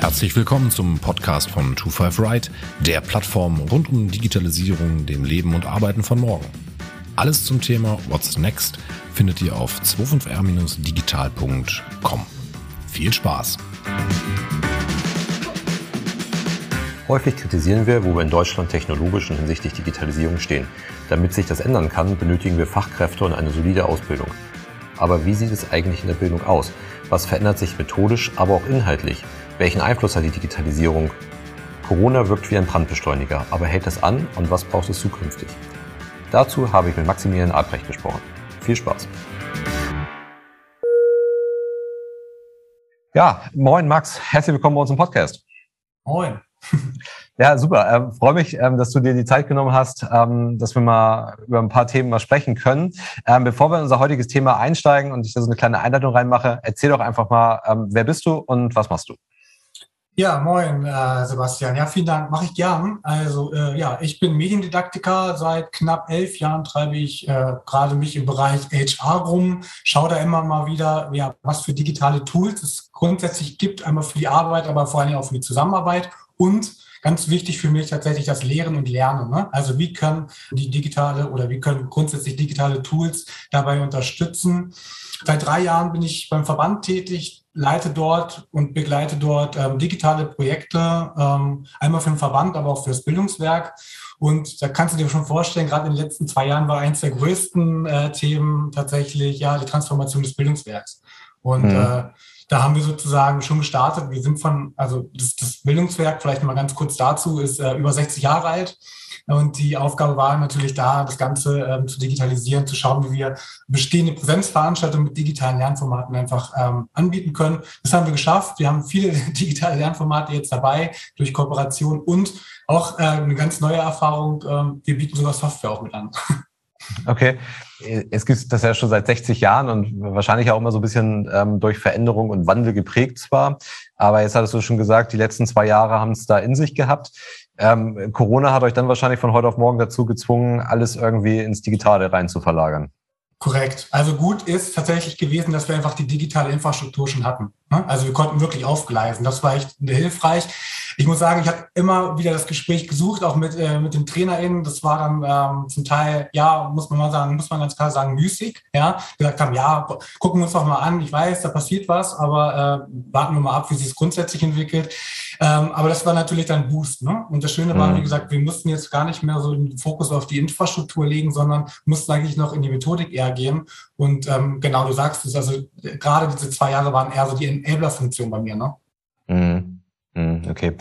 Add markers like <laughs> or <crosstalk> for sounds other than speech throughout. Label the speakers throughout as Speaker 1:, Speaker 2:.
Speaker 1: Herzlich willkommen zum Podcast von 25 Right, der Plattform rund um Digitalisierung, dem Leben und Arbeiten von morgen. Alles zum Thema What's Next findet ihr auf 25r-digital.com. Viel Spaß!
Speaker 2: Häufig kritisieren wir, wo wir in Deutschland technologisch und hinsichtlich Digitalisierung stehen. Damit sich das ändern kann, benötigen wir Fachkräfte und eine solide Ausbildung. Aber wie sieht es eigentlich in der Bildung aus? Was verändert sich methodisch, aber auch inhaltlich? Welchen Einfluss hat die Digitalisierung? Corona wirkt wie ein Brandbeschleuniger, aber hält es an und was braucht es zukünftig? Dazu habe ich mit Maximilian Albrecht gesprochen. Viel Spaß! Ja, moin Max, herzlich willkommen bei uns im Podcast.
Speaker 3: Moin. <laughs>
Speaker 2: Ja, super. Ähm, freue mich, ähm, dass du dir die Zeit genommen hast, ähm, dass wir mal über ein paar Themen mal sprechen können. Ähm, bevor wir in unser heutiges Thema einsteigen und ich da so eine kleine Einleitung reinmache, erzähl doch einfach mal, ähm, wer bist du und was machst du?
Speaker 3: Ja, moin, äh, Sebastian. Ja, vielen Dank, mache ich gern. Also äh, ja, ich bin Mediendidaktiker. Seit knapp elf Jahren treibe ich äh, gerade mich im Bereich HR rum, schaue da immer mal wieder, ja, was für digitale Tools es grundsätzlich gibt, einmal für die Arbeit, aber vor allem auch für die Zusammenarbeit und ganz wichtig für mich tatsächlich das Lehren und Lernen. Ne? Also wie können die digitale oder wie können grundsätzlich digitale Tools dabei unterstützen? Seit drei Jahren bin ich beim Verband tätig, leite dort und begleite dort ähm, digitale Projekte, ähm, einmal für den Verband, aber auch fürs Bildungswerk. Und da kannst du dir schon vorstellen, gerade in den letzten zwei Jahren war eins der größten äh, Themen tatsächlich ja die Transformation des Bildungswerks. Und mhm. äh, da haben wir sozusagen schon gestartet. Wir sind von, also das, das Bildungswerk, vielleicht mal ganz kurz dazu, ist äh, über 60 Jahre alt. Und die Aufgabe war natürlich da, das Ganze ähm, zu digitalisieren, zu schauen, wie wir bestehende Präsenzveranstaltungen mit digitalen Lernformaten einfach ähm, anbieten können. Das haben wir geschafft. Wir haben viele <laughs> digitale Lernformate jetzt dabei durch Kooperation und auch äh, eine ganz neue Erfahrung. Ähm, wir bieten sogar Software auch mit an. <laughs>
Speaker 2: Okay, es gibt das ja schon seit 60 Jahren und wahrscheinlich auch immer so ein bisschen ähm, durch Veränderung und Wandel geprägt zwar. Aber jetzt hattest du schon gesagt, die letzten zwei Jahre haben es da in sich gehabt. Ähm, Corona hat euch dann wahrscheinlich von heute auf morgen dazu gezwungen, alles irgendwie ins Digitale rein zu verlagern.
Speaker 3: Korrekt. Also gut ist tatsächlich gewesen, dass wir einfach die digitale Infrastruktur schon hatten. Ne? Also wir konnten wirklich aufgleisen. Das war echt hilfreich. Ich muss sagen, ich habe immer wieder das Gespräch gesucht, auch mit, äh, mit den TrainerInnen. Das war dann ähm, zum Teil, ja, muss man mal sagen, muss man ganz klar sagen, müßig. Ja, gesagt haben, ja, gucken wir uns doch mal an. Ich weiß, da passiert was, aber äh, warten wir mal ab, wie sich es grundsätzlich entwickelt. Ähm, aber das war natürlich dann Boost. Ne? Und das Schöne war, wie mhm. gesagt, wir mussten jetzt gar nicht mehr so den Fokus auf die Infrastruktur legen, sondern mussten eigentlich noch in die Methodik eher gehen. Und ähm, genau, du sagst es, also gerade diese zwei Jahre waren eher so die Enabler-Funktion bei mir. Ne?
Speaker 2: Mhm. Hm, okay.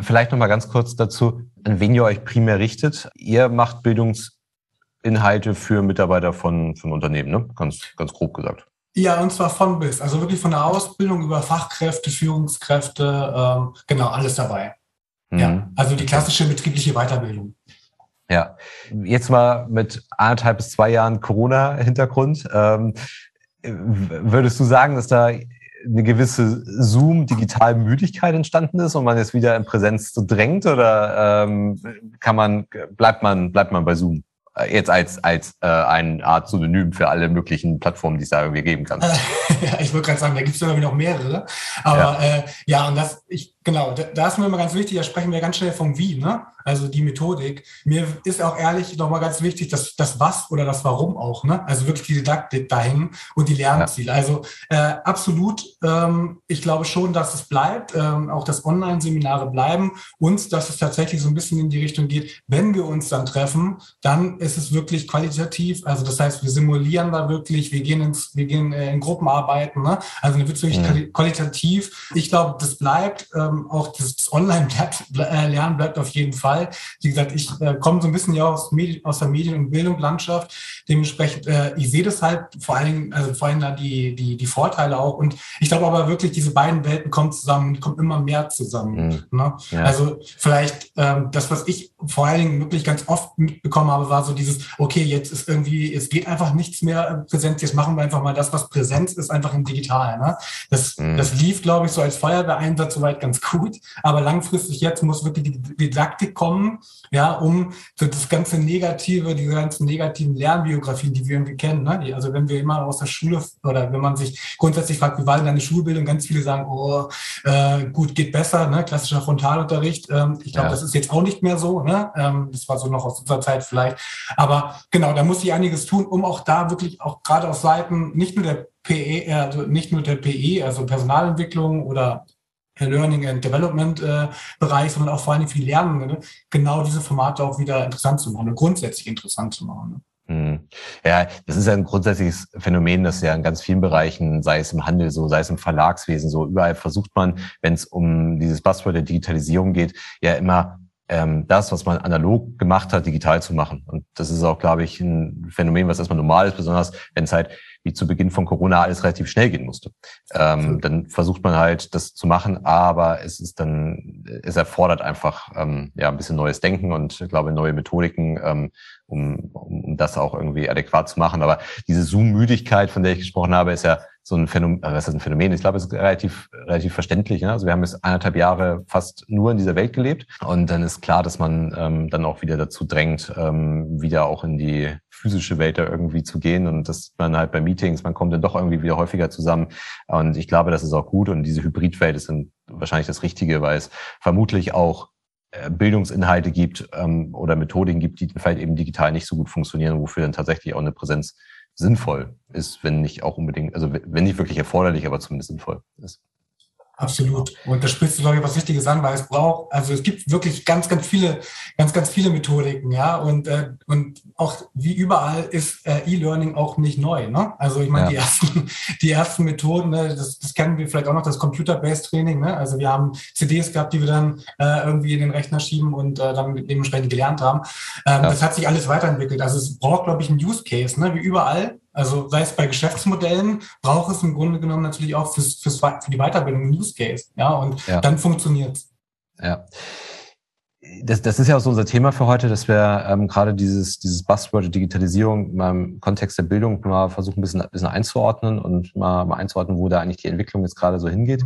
Speaker 2: Vielleicht noch mal ganz kurz dazu, an wen ihr euch primär richtet. Ihr macht Bildungsinhalte für Mitarbeiter von, von Unternehmen, ne? Ganz, ganz grob gesagt.
Speaker 3: Ja, und zwar von bis. Also wirklich von der Ausbildung über Fachkräfte, Führungskräfte, ähm, genau, alles dabei. Mhm. Ja, also die klassische betriebliche Weiterbildung.
Speaker 2: Ja, jetzt mal mit anderthalb bis zwei Jahren Corona-Hintergrund. Ähm, würdest du sagen, dass da eine gewisse Zoom-Digital-Müdigkeit entstanden ist und man jetzt wieder in Präsenz so drängt oder ähm, kann man, bleibt man, bleibt man bei Zoom? Jetzt als, als äh, eine Art Synonym für alle möglichen Plattformen, die es da irgendwie geben kann. <laughs>
Speaker 3: ja, ich würde gerade sagen, da gibt es irgendwie noch mehrere. Aber ja, äh, ja und das, ich, genau, da, da ist mir immer ganz wichtig, da sprechen wir ganz schnell vom Wie, ne? Also die Methodik. Mir ist auch ehrlich nochmal ganz wichtig, dass das Was oder das Warum auch, ne? also wirklich die Didaktik dahin und die Lernziele. Ja. Also äh, absolut, ähm, ich glaube schon, dass es bleibt, ähm, auch dass Online-Seminare bleiben und dass es tatsächlich so ein bisschen in die Richtung geht, wenn wir uns dann treffen, dann ist es wirklich qualitativ, also das heißt, wir simulieren da wirklich, wir gehen ins, wir gehen äh, in Gruppenarbeiten, ne? also dann wird es wirklich mhm. qualitativ. Ich glaube, das bleibt, ähm, auch das Online-Lernen bleibt auf jeden Fall. Fall. Wie gesagt, ich äh, komme so ein bisschen ja aus, Medien, aus der Medien- und Bildungslandschaft. Dementsprechend, äh, ich sehe das halt vor allen Dingen, also vor allem da die, die, die Vorteile auch. Und ich glaube aber wirklich, diese beiden Welten kommen zusammen, kommen immer mehr zusammen. Mhm. Ne? Ja. Also vielleicht ähm, das, was ich vor allen Dingen wirklich ganz oft mitbekommen habe, war so dieses, okay, jetzt ist irgendwie, es geht einfach nichts mehr präsent, jetzt machen wir einfach mal das, was Präsenz ist, einfach im Digitalen. Ne? Das, mhm. das lief, glaube ich, so als Feuerwehreinsatz soweit ganz gut, aber langfristig jetzt muss wirklich die Didaktik kommen, ja, um so das ganze Negative, diese ganzen negativen Lernbiografien, die wir irgendwie kennen. Ne? Also wenn wir immer aus der Schule oder wenn man sich grundsätzlich fragt, wie war denn deine Schulbildung, ganz viele sagen, oh, äh, gut, geht besser, ne? klassischer Frontalunterricht. Ähm, ich glaube, ja. das ist jetzt auch nicht mehr so. Ne? Ähm, das war so noch aus unserer Zeit vielleicht. Aber genau, da muss ich einiges tun, um auch da wirklich auch gerade auf Seiten nicht nur der PE, also nicht nur der PE, also Personalentwicklung oder Learning and Development äh, Bereich, sondern auch vor allem die Lernenden, ne? genau diese Formate auch wieder interessant zu machen und grundsätzlich interessant zu machen. Ne?
Speaker 2: Hm. Ja, das ist ja ein grundsätzliches Phänomen, das ja in ganz vielen Bereichen, sei es im Handel so, sei es im Verlagswesen so, überall versucht man, wenn es um dieses Buzzword der Digitalisierung geht, ja immer ähm, das, was man analog gemacht hat, digital zu machen. Und das ist auch, glaube ich, ein Phänomen, was erstmal normal ist, besonders wenn es halt wie zu Beginn von Corona alles relativ schnell gehen musste. Ähm, dann versucht man halt, das zu machen, aber es ist dann, es erfordert einfach ähm, ja ein bisschen neues Denken und ich glaube neue Methodiken, ähm, um, um, um das auch irgendwie adäquat zu machen. Aber diese Zoom-Müdigkeit, von der ich gesprochen habe, ist ja so ein Phänomen, äh, was ist ein Phänomen? Ich glaube, es ist relativ, relativ verständlich. Ne? Also wir haben jetzt eineinhalb Jahre fast nur in dieser Welt gelebt und dann ist klar, dass man ähm, dann auch wieder dazu drängt, ähm, wieder auch in die physische Welt da irgendwie zu gehen und dass man halt bei Meetings, man kommt dann doch irgendwie wieder häufiger zusammen und ich glaube, das ist auch gut und diese Hybridwelt ist dann wahrscheinlich das Richtige, weil es vermutlich auch äh, Bildungsinhalte gibt ähm, oder Methodiken gibt, die vielleicht eben digital nicht so gut funktionieren, wofür dann tatsächlich auch eine Präsenz sinnvoll ist, wenn nicht auch unbedingt, also wenn nicht wirklich erforderlich, aber zumindest sinnvoll ist.
Speaker 3: Absolut. Und da sprichst du, glaube ich, was Wichtiges an, weil es braucht, also es gibt wirklich ganz, ganz viele, ganz, ganz viele Methodiken, ja. Und, äh, und auch wie überall ist äh, E-Learning auch nicht neu. Ne? Also ich meine, ja. die ersten, <laughs> die ersten Methoden, ne, das, das kennen wir vielleicht auch noch, das Computer-Based Training. Ne? Also wir haben CDs gehabt, die wir dann äh, irgendwie in den Rechner schieben und äh, dann dementsprechend gelernt haben. Ähm, ja. Das hat sich alles weiterentwickelt. Also es braucht, glaube ich, einen Use Case, ne? wie überall. Also sei es bei Geschäftsmodellen, braucht es im Grunde genommen natürlich auch fürs, fürs, für die Weiterbildung einen Use Case. Ja, und ja. dann funktioniert es.
Speaker 2: Ja. Das, das ist ja auch so unser Thema für heute, dass wir ähm, gerade dieses, dieses Buzzword Digitalisierung mal im Kontext der Bildung mal versuchen, ein bisschen, ein bisschen einzuordnen und mal, mal einzuordnen, wo da eigentlich die Entwicklung jetzt gerade so hingeht.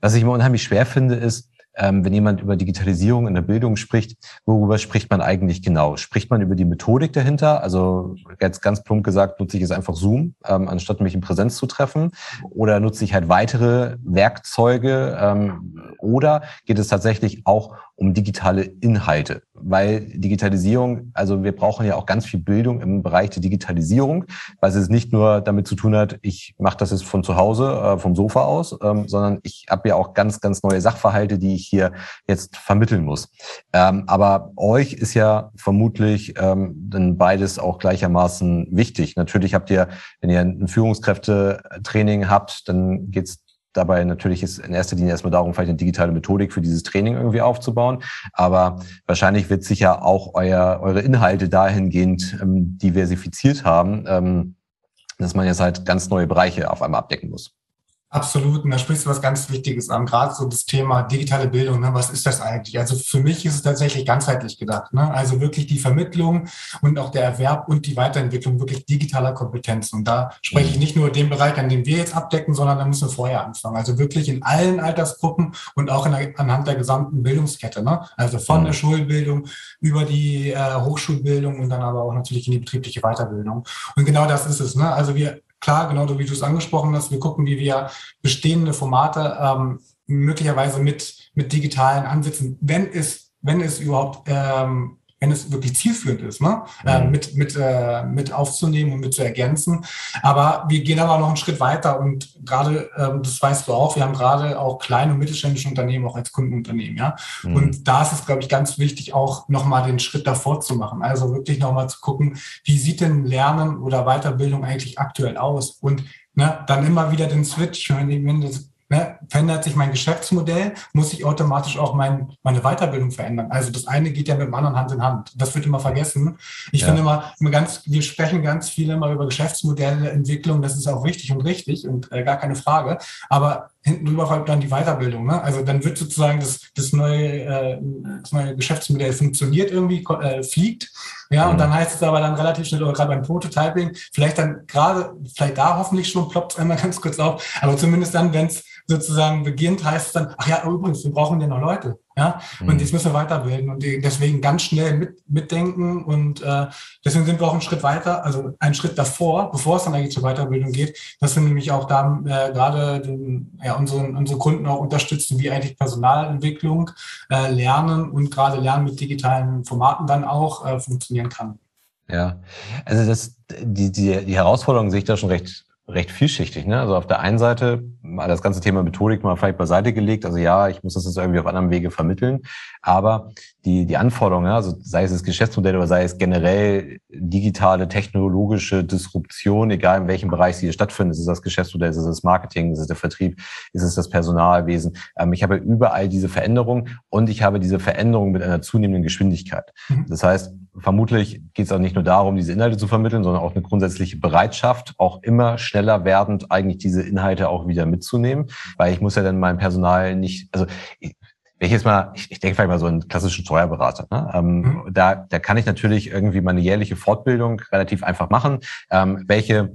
Speaker 2: Was ich immer unheimlich schwer finde, ist, wenn jemand über Digitalisierung in der Bildung spricht, worüber spricht man eigentlich genau? Spricht man über die Methodik dahinter? Also jetzt ganz plump gesagt, nutze ich jetzt einfach Zoom, ähm, anstatt mich in Präsenz zu treffen? Oder nutze ich halt weitere Werkzeuge? Ähm, oder geht es tatsächlich auch um digitale Inhalte? Weil Digitalisierung, also wir brauchen ja auch ganz viel Bildung im Bereich der Digitalisierung, weil es nicht nur damit zu tun hat, ich mache das jetzt von zu Hause, äh, vom Sofa aus, ähm, sondern ich habe ja auch ganz, ganz neue Sachverhalte, die ich hier jetzt vermitteln muss. Ähm, aber euch ist ja vermutlich ähm, dann beides auch gleichermaßen wichtig. Natürlich habt ihr, wenn ihr ein Führungskräftetraining habt, dann geht's dabei natürlich ist in erster Linie erstmal darum, vielleicht eine digitale Methodik für dieses Training irgendwie aufzubauen. Aber wahrscheinlich wird sich ja auch euer, eure Inhalte dahingehend ähm, diversifiziert haben, ähm, dass man jetzt halt ganz neue Bereiche auf einmal abdecken muss.
Speaker 3: Absolut, und da sprichst du was ganz Wichtiges an, gerade so das Thema digitale Bildung. Ne? Was ist das eigentlich? Also für mich ist es tatsächlich ganzheitlich gedacht. Ne? Also wirklich die Vermittlung und auch der Erwerb und die Weiterentwicklung wirklich digitaler Kompetenzen. Und da spreche ich mhm. nicht nur den Bereich, an dem wir jetzt abdecken, sondern da müssen wir vorher anfangen. Also wirklich in allen Altersgruppen und auch der, anhand der gesamten Bildungskette. Ne? Also von mhm. der Schulbildung über die äh, Hochschulbildung und dann aber auch natürlich in die betriebliche Weiterbildung. Und genau das ist es. Ne? Also wir klar, genau wie du es angesprochen hast, wir gucken, wie wir bestehende Formate ähm, möglicherweise mit, mit digitalen Ansätzen, wenn es, wenn es überhaupt ähm, wenn es wirklich zielführend ist, ne? Äh, mhm. Mit, mit, äh, mit aufzunehmen und mit zu ergänzen. Aber wir gehen aber noch einen Schritt weiter und gerade, ähm, das weißt du auch, wir haben gerade auch kleine und mittelständische Unternehmen auch als Kundenunternehmen, ja. Mhm. Und da ist es, glaube ich, ganz wichtig, auch nochmal den Schritt davor zu machen. Also wirklich nochmal zu gucken, wie sieht denn Lernen oder Weiterbildung eigentlich aktuell aus? Und ne, dann immer wieder den Switch, wenn das Ne, verändert sich mein Geschäftsmodell, muss ich automatisch auch mein, meine Weiterbildung verändern. Also das eine geht ja mit dem anderen Hand in Hand. Das wird immer vergessen. Ich ja. finde immer, immer ganz, wir sprechen ganz viel immer über Geschäftsmodelle, Entwicklung, das ist auch wichtig und richtig und äh, gar keine Frage. Aber hinten drüber folgt dann die Weiterbildung. Ne? Also dann wird sozusagen das, das, neue, äh, das neue Geschäftsmodell funktioniert irgendwie, äh, fliegt. Ja, mhm. und dann heißt es aber dann relativ schnell, oder gerade beim Prototyping, vielleicht dann gerade, vielleicht da hoffentlich schon ploppt es einmal <laughs> ganz kurz auf, aber zumindest dann, wenn es sozusagen beginnt, heißt es dann, ach ja, übrigens, wir brauchen ja noch Leute. Ja, mhm. und jetzt müssen wir weiterbilden und deswegen ganz schnell mit, mitdenken und äh, deswegen sind wir auch einen Schritt weiter, also einen Schritt davor, bevor es dann eigentlich zur Weiterbildung geht, dass wir nämlich auch da äh, gerade den, ja, unseren, unsere Kunden auch unterstützen, wie eigentlich Personalentwicklung, äh, Lernen und gerade Lernen mit digitalen Formaten dann auch äh, funktionieren kann.
Speaker 2: Ja, also das, die, die, die Herausforderung sehe ich da schon recht recht vielschichtig. Ne? Also auf der einen Seite mal das ganze Thema Methodik mal vielleicht beiseite gelegt. Also ja, ich muss das jetzt irgendwie auf anderem Wege vermitteln. Aber die, die Anforderungen, also sei es das Geschäftsmodell oder sei es generell digitale, technologische Disruption, egal in welchem Bereich sie hier stattfindet, ist es das Geschäftsmodell, ist es das Marketing, ist es der Vertrieb, ist es das Personalwesen. Ähm, ich habe überall diese Veränderungen und ich habe diese Veränderungen mit einer zunehmenden Geschwindigkeit. Mhm. Das heißt, vermutlich geht es auch nicht nur darum, diese Inhalte zu vermitteln, sondern auch eine grundsätzliche Bereitschaft, auch immer schneller werdend eigentlich diese Inhalte auch wieder mitzunehmen, weil ich muss ja dann meinem Personal nicht, also wenn ich jetzt mal, ich, ich denke vielleicht mal so einen klassischen Steuerberater, ne? ähm, mhm. da, da kann ich natürlich irgendwie meine jährliche Fortbildung relativ einfach machen. Ähm, welche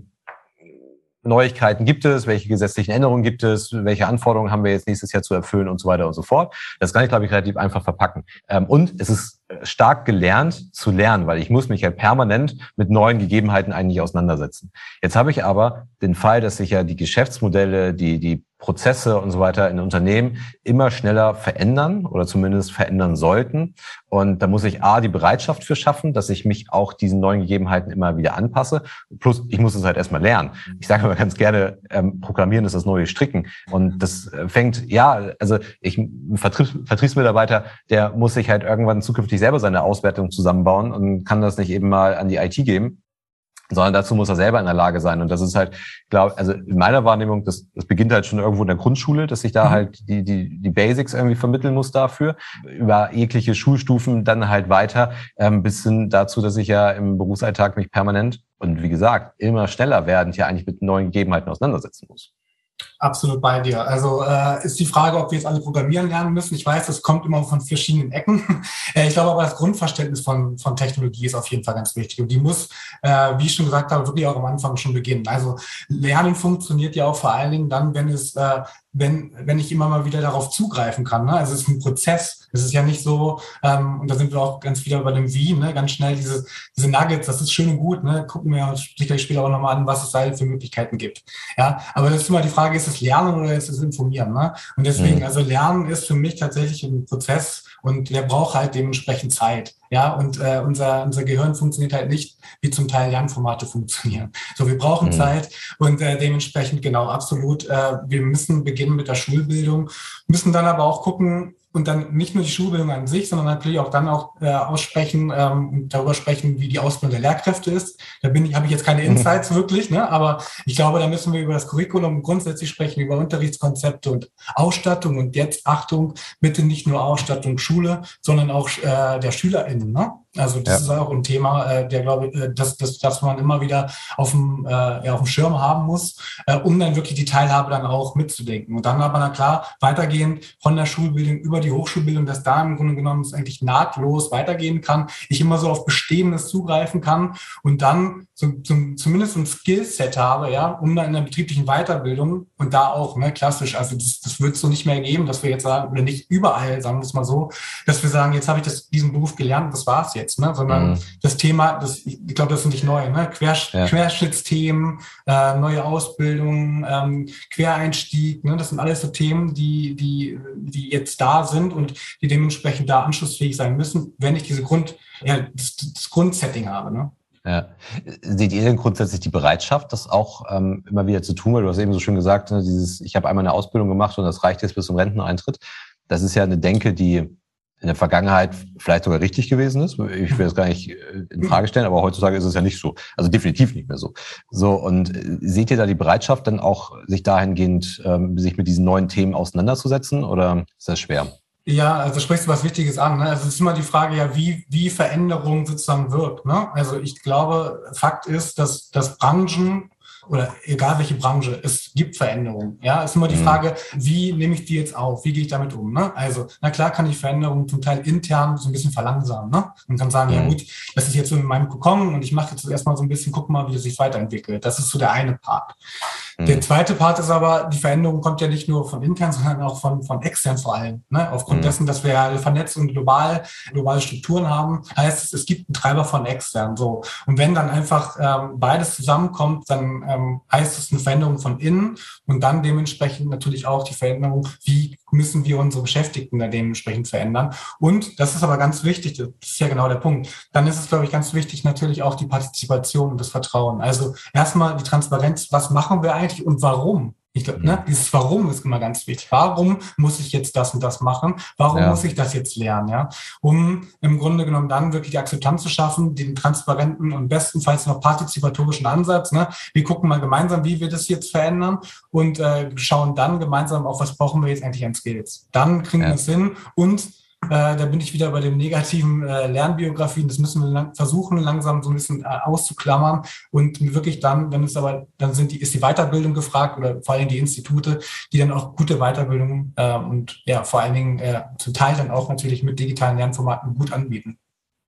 Speaker 2: Neuigkeiten gibt es, welche gesetzlichen Änderungen gibt es, welche Anforderungen haben wir jetzt nächstes Jahr zu erfüllen und so weiter und so fort. Das kann ich, glaube ich, relativ einfach verpacken. Ähm, und es ist stark gelernt zu lernen, weil ich muss mich ja permanent mit neuen Gegebenheiten eigentlich auseinandersetzen. Jetzt habe ich aber den Fall, dass sich ja die Geschäftsmodelle, die, die Prozesse und so weiter in Unternehmen immer schneller verändern oder zumindest verändern sollten. Und da muss ich A, die Bereitschaft für schaffen, dass ich mich auch diesen neuen Gegebenheiten immer wieder anpasse. Plus, ich muss es halt erstmal lernen. Ich sage immer ganz gerne, ähm, Programmieren ist das neue Stricken. Und das äh, fängt, ja, also ich, ein Vertriebs, Vertriebsmitarbeiter, der muss sich halt irgendwann zukünftig selber seine Auswertung zusammenbauen und kann das nicht eben mal an die IT geben sondern dazu muss er selber in der Lage sein. Und das ist halt, glaube also in meiner Wahrnehmung, das, das beginnt halt schon irgendwo in der Grundschule, dass ich da mhm. halt die, die, die Basics irgendwie vermitteln muss dafür, über jegliche Schulstufen dann halt weiter, ähm, bis hin dazu, dass ich ja im Berufsalltag mich permanent und wie gesagt, immer schneller werdend ja eigentlich mit neuen Gegebenheiten auseinandersetzen muss.
Speaker 3: Absolut bei dir. Also äh, ist die Frage, ob wir jetzt alle programmieren lernen müssen. Ich weiß, das kommt immer von verschiedenen Ecken. <laughs> Äh, ich glaube aber, das Grundverständnis von, von Technologie ist auf jeden Fall ganz wichtig. Und die muss, äh, wie ich schon gesagt habe, wirklich auch am Anfang schon beginnen. Also Lernen funktioniert ja auch vor allen Dingen dann, wenn es äh, wenn, wenn ich immer mal wieder darauf zugreifen kann. Ne? Also es ist ein Prozess. Es ist ja nicht so, ähm, und da sind wir auch ganz wieder bei dem Wie, ne? ganz schnell diese, diese Nuggets, das ist schön und gut. Ne? Gucken wir sicherlich später auch nochmal an, was es da für Möglichkeiten gibt. Ja, aber das ist immer die Frage, ist es Lernen oder ist es Informieren? Ne? Und deswegen, mhm. also Lernen ist für mich tatsächlich ein Prozess und der braucht halt dementsprechend Zeit. Ja, und äh, unser, unser Gehirn funktioniert halt nicht, wie zum Teil Lernformate funktionieren. So, wir brauchen mhm. Zeit und äh, dementsprechend genau absolut. Äh, wir müssen beginnen mit der Schulbildung, müssen dann aber auch gucken, und dann nicht nur die Schulbildung an sich, sondern natürlich auch dann auch äh, aussprechen ähm, und darüber sprechen, wie die Ausbildung der Lehrkräfte ist. Da bin ich, habe ich jetzt keine mhm. Insights wirklich, ne? aber ich glaube, da müssen wir über das Curriculum grundsätzlich sprechen, über Unterrichtskonzepte und Ausstattung und jetzt Achtung, bitte nicht nur Ausstattung Schule, sondern auch äh, der SchülerInnen. Ne? Also das ja. ist auch ein Thema, äh, der glaube ich, äh, das, das, das man immer wieder auf dem, äh, ja, auf dem Schirm haben muss, äh, um dann wirklich die Teilhabe dann auch mitzudenken. Und dann aber na klar weitergehend von der Schulbildung über die Hochschulbildung, dass da im Grunde genommen es eigentlich nahtlos weitergehen kann, ich immer so auf Bestehendes zugreifen kann und dann zum, zum, zumindest ein Skillset habe, ja, um dann in der betrieblichen Weiterbildung und da auch, ne, klassisch, also das, das wird es so nicht mehr geben, dass wir jetzt sagen, oder nicht überall, sagen wir es mal so, dass wir sagen, jetzt habe ich das, diesen Beruf gelernt, das war's jetzt jetzt, ne? sondern mhm. das Thema, das, ich glaube, das sind nicht neu, ne? Quersch ja. Querschnittsthemen, äh, neue Ausbildung, ähm, Quereinstieg, ne? das sind alles so Themen, die, die, die jetzt da sind und die dementsprechend da anschlussfähig sein müssen, wenn ich diese Grund, ja, das, das Grundsetting habe. Ne?
Speaker 2: Ja. Seht ihr denn grundsätzlich die Bereitschaft, das auch ähm, immer wieder zu tun? Weil du hast eben so schön gesagt, ne, dieses, ich habe einmal eine Ausbildung gemacht und das reicht jetzt bis zum Renteneintritt. Das ist ja eine Denke, die in der Vergangenheit vielleicht sogar richtig gewesen ist. Ich will das gar nicht äh, in Frage stellen, aber heutzutage ist es ja nicht so. Also definitiv nicht mehr so. So, und äh, seht ihr da die Bereitschaft, dann auch sich dahingehend, ähm, sich mit diesen neuen Themen auseinanderzusetzen oder ist das schwer?
Speaker 3: Ja, also sprichst du was Wichtiges an. Ne? Also es ist immer die Frage, ja, wie, wie Veränderung sozusagen wirkt. Ne? Also ich glaube, Fakt ist, dass, dass Branchen oder egal welche Branche, es gibt Veränderungen. Ja, es ist immer die mhm. Frage, wie nehme ich die jetzt auf? Wie gehe ich damit um? Ne? Also, na klar kann ich Veränderungen zum Teil intern so ein bisschen verlangsamen. Ne? Und kann sagen, mhm. ja gut, das ist jetzt so in meinem gekommen und ich mache jetzt erstmal so ein bisschen, guck mal, wie es sich weiterentwickelt. Das ist so der eine Part. Der mhm. zweite Part ist aber, die Veränderung kommt ja nicht nur von intern, <laughs> sondern auch von, von extern vor allem. Ne? Aufgrund mhm. dessen, dass wir ja vernetzt und global, globale Strukturen haben, heißt es, es gibt einen Treiber von extern. So. Und wenn dann einfach ähm, beides zusammenkommt, dann ähm, heißt es eine Veränderung von innen und dann dementsprechend natürlich auch die Veränderung, wie müssen wir unsere Beschäftigten da dementsprechend verändern. Und das ist aber ganz wichtig, das ist ja genau der Punkt. Dann ist es, glaube ich, ganz wichtig natürlich auch die Partizipation und das Vertrauen. Also erstmal die Transparenz, was machen wir eigentlich und warum? Ich glaube, ne, dieses Warum ist immer ganz wichtig. Warum muss ich jetzt das und das machen? Warum ja. muss ich das jetzt lernen? Ja, um im Grunde genommen dann wirklich die Akzeptanz zu schaffen, den transparenten und bestenfalls noch partizipatorischen Ansatz. Ne? Wir gucken mal gemeinsam, wie wir das jetzt verändern und äh, schauen dann gemeinsam auf, was brauchen wir jetzt eigentlich an Skills. Dann kriegen ja. wir es hin und äh, da bin ich wieder bei den negativen äh, Lernbiografien. Das müssen wir lang versuchen, langsam so ein bisschen äh, auszuklammern und wirklich dann, wenn es aber, dann sind die, ist die Weiterbildung gefragt oder vor allem die Institute, die dann auch gute Weiterbildung äh, und ja, vor allen Dingen äh, zum Teil dann auch natürlich mit digitalen Lernformaten gut anbieten.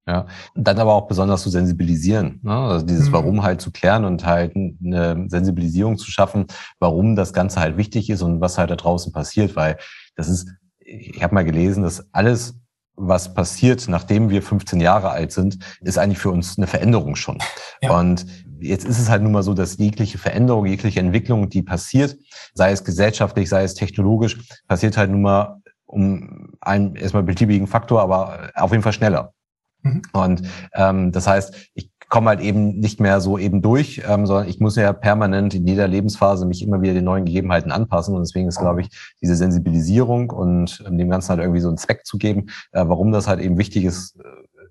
Speaker 2: Ja, dann aber auch besonders zu sensibilisieren, ne? also dieses mhm. Warum halt zu klären und halt eine Sensibilisierung zu schaffen, warum das Ganze halt wichtig ist und was halt da draußen passiert, weil das ist ich habe mal gelesen, dass alles, was passiert, nachdem wir 15 Jahre alt sind, ist eigentlich für uns eine Veränderung schon. Ja. Und jetzt ist es halt nun mal so, dass jegliche Veränderung, jegliche Entwicklung, die passiert, sei es gesellschaftlich, sei es technologisch, passiert halt nun mal um einen erstmal beliebigen Faktor, aber auf jeden Fall schneller. Mhm. Und ähm, das heißt, ich komme halt eben nicht mehr so eben durch, ähm, sondern ich muss ja permanent in jeder Lebensphase mich immer wieder den neuen Gegebenheiten anpassen. Und deswegen ist, glaube ich, diese Sensibilisierung und ähm, dem Ganzen halt irgendwie so einen Zweck zu geben, äh, warum das halt eben wichtig ist, äh,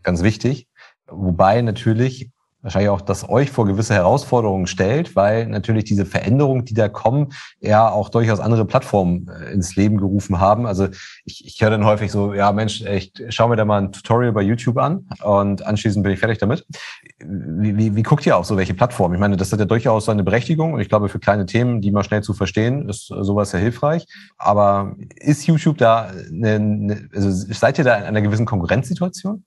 Speaker 2: ganz wichtig. Wobei natürlich wahrscheinlich auch das euch vor gewisse Herausforderungen stellt, weil natürlich diese Veränderungen, die da kommen, ja auch durchaus andere Plattformen äh, ins Leben gerufen haben. Also ich, ich höre dann häufig so, ja Mensch, ich schaue mir da mal ein Tutorial bei YouTube an und anschließend bin ich fertig damit. Wie, wie, wie guckt ihr auf so welche Plattformen? Ich meine, das hat ja durchaus seine Berechtigung und ich glaube, für kleine Themen, die mal schnell zu verstehen, ist sowas sehr hilfreich. Aber ist YouTube da, eine, also seid ihr da in einer gewissen Konkurrenzsituation?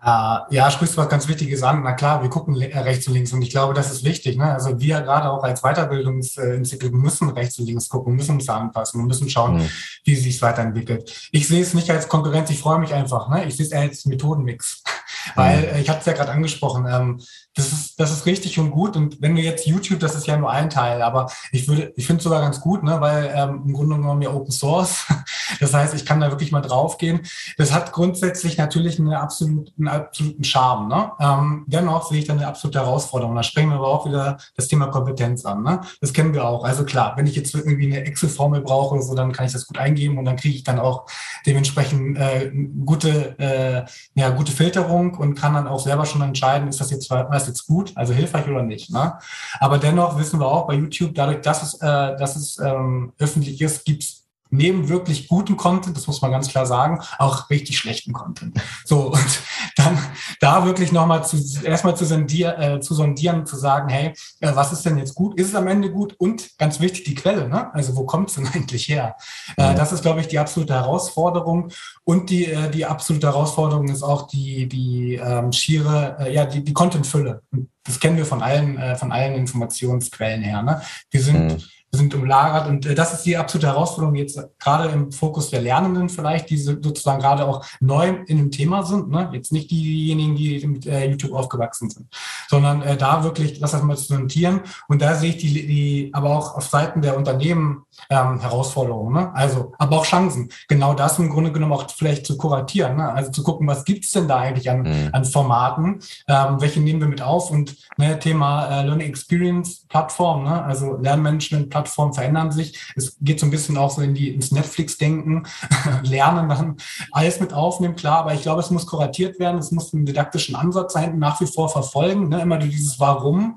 Speaker 3: Uh, ja, sprichst du was ganz Wichtiges an. Na klar, wir gucken äh, rechts und links und ich glaube, das ist wichtig. Ne? Also wir gerade auch als Weiterbildungsinstitut müssen rechts und links gucken, müssen uns anpassen und müssen schauen, mhm. wie es sich weiterentwickelt. Ich sehe es nicht als Konkurrenz, ich freue mich einfach. Ne? Ich sehe es eher als Methodenmix. <laughs> Mhm. Weil äh, ich hatte es ja gerade angesprochen, ähm, das ist, das ist richtig und gut. Und wenn du jetzt YouTube, das ist ja nur ein Teil, aber ich würde, ich finde es sogar ganz gut, ne, weil ähm, im Grunde genommen ja Open Source. <laughs> Das heißt, ich kann da wirklich mal draufgehen. Das hat grundsätzlich natürlich einen absoluten Charme. Ne? Ähm, dennoch sehe ich da eine absolute Herausforderung. Da sprechen wir aber auch wieder das Thema Kompetenz an. Ne? Das kennen wir auch. Also klar, wenn ich jetzt irgendwie eine Excel-Formel brauche oder so, dann kann ich das gut eingeben und dann kriege ich dann auch dementsprechend äh, gute, äh, ja, gute Filterung und kann dann auch selber schon entscheiden, ist das jetzt was jetzt gut, also hilfreich oder nicht. Ne? Aber dennoch wissen wir auch bei YouTube, dadurch, dass es, äh, dass es ähm, öffentlich ist, gibt es neben wirklich guten Content, das muss man ganz klar sagen, auch richtig schlechten Content. So, und dann da wirklich nochmal zu, erstmal zu, sondieren, äh, zu sondieren, zu sagen, hey, äh, was ist denn jetzt gut? Ist es am Ende gut? Und ganz wichtig, die Quelle, ne? Also wo kommt es denn <laughs> eigentlich her? Äh, das ist, glaube ich, die absolute Herausforderung. Und die, äh, die absolute Herausforderung ist auch die, die ähm, schiere, äh, ja, die, die Content-Fülle. Das kennen wir von allen, äh, von allen Informationsquellen her. Ne? Wir sind mhm sind umlagert. Und äh, das ist die absolute Herausforderung jetzt gerade im Fokus der Lernenden vielleicht, die sozusagen gerade auch neu in dem Thema sind. Ne? Jetzt nicht diejenigen, die mit äh, YouTube aufgewachsen sind, sondern äh, da wirklich das erstmal zu notieren. Und da sehe ich die, die aber auch auf Seiten der Unternehmen ähm, Herausforderungen. Ne? Also, aber auch Chancen. Genau das im Grunde genommen auch vielleicht zu kuratieren. Ne? Also zu gucken, was gibt's denn da eigentlich an, mhm. an Formaten? Ähm, welche nehmen wir mit auf? Und ne, Thema äh, Learning Experience Plattform, ne? also Lernmanagement Plattformen verändern sich. Es geht so ein bisschen auch so in die, ins Netflix-Denken, <laughs> Lernen, dann alles mit aufnehmen, klar, aber ich glaube, es muss kuratiert werden, es muss einen didaktischen Ansatz sein, nach wie vor verfolgen, ne? immer dieses Warum.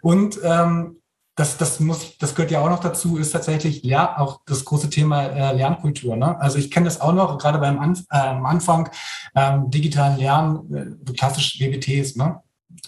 Speaker 3: Und ähm, das, das muss, das gehört ja auch noch dazu, ist tatsächlich ja auch das große Thema äh, Lernkultur. Ne? Also ich kenne das auch noch, gerade beim Anf äh, am Anfang ähm, digitalen Lernen, äh, klassisch WBTs, ne?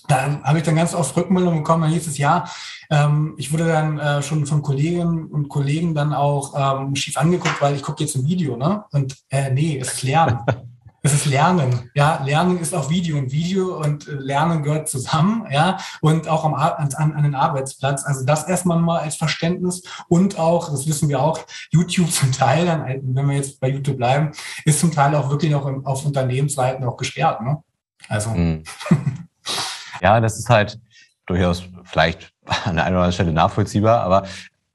Speaker 3: Da habe ich dann ganz oft Rückmeldungen bekommen, dann hieß es ja, ähm, ich wurde dann äh, schon von Kolleginnen und Kollegen dann auch ähm, schief angeguckt, weil ich gucke jetzt ein Video, ne? Und äh, nee, es ist Lernen. <laughs> Es ist Lernen. Ja, Lernen ist auch Video und Video und äh, Lernen gehört zusammen. Ja, und auch am, an, an den Arbeitsplatz. Also das erstmal mal als Verständnis und auch, das wissen wir auch, YouTube zum Teil, dann, wenn wir jetzt bei YouTube bleiben, ist zum Teil auch wirklich noch auf Unternehmensseiten auch gesperrt. Ne? Also. Mhm. <laughs>
Speaker 2: Ja, das ist halt durchaus vielleicht <laughs> an der einen oder anderen Stelle nachvollziehbar, aber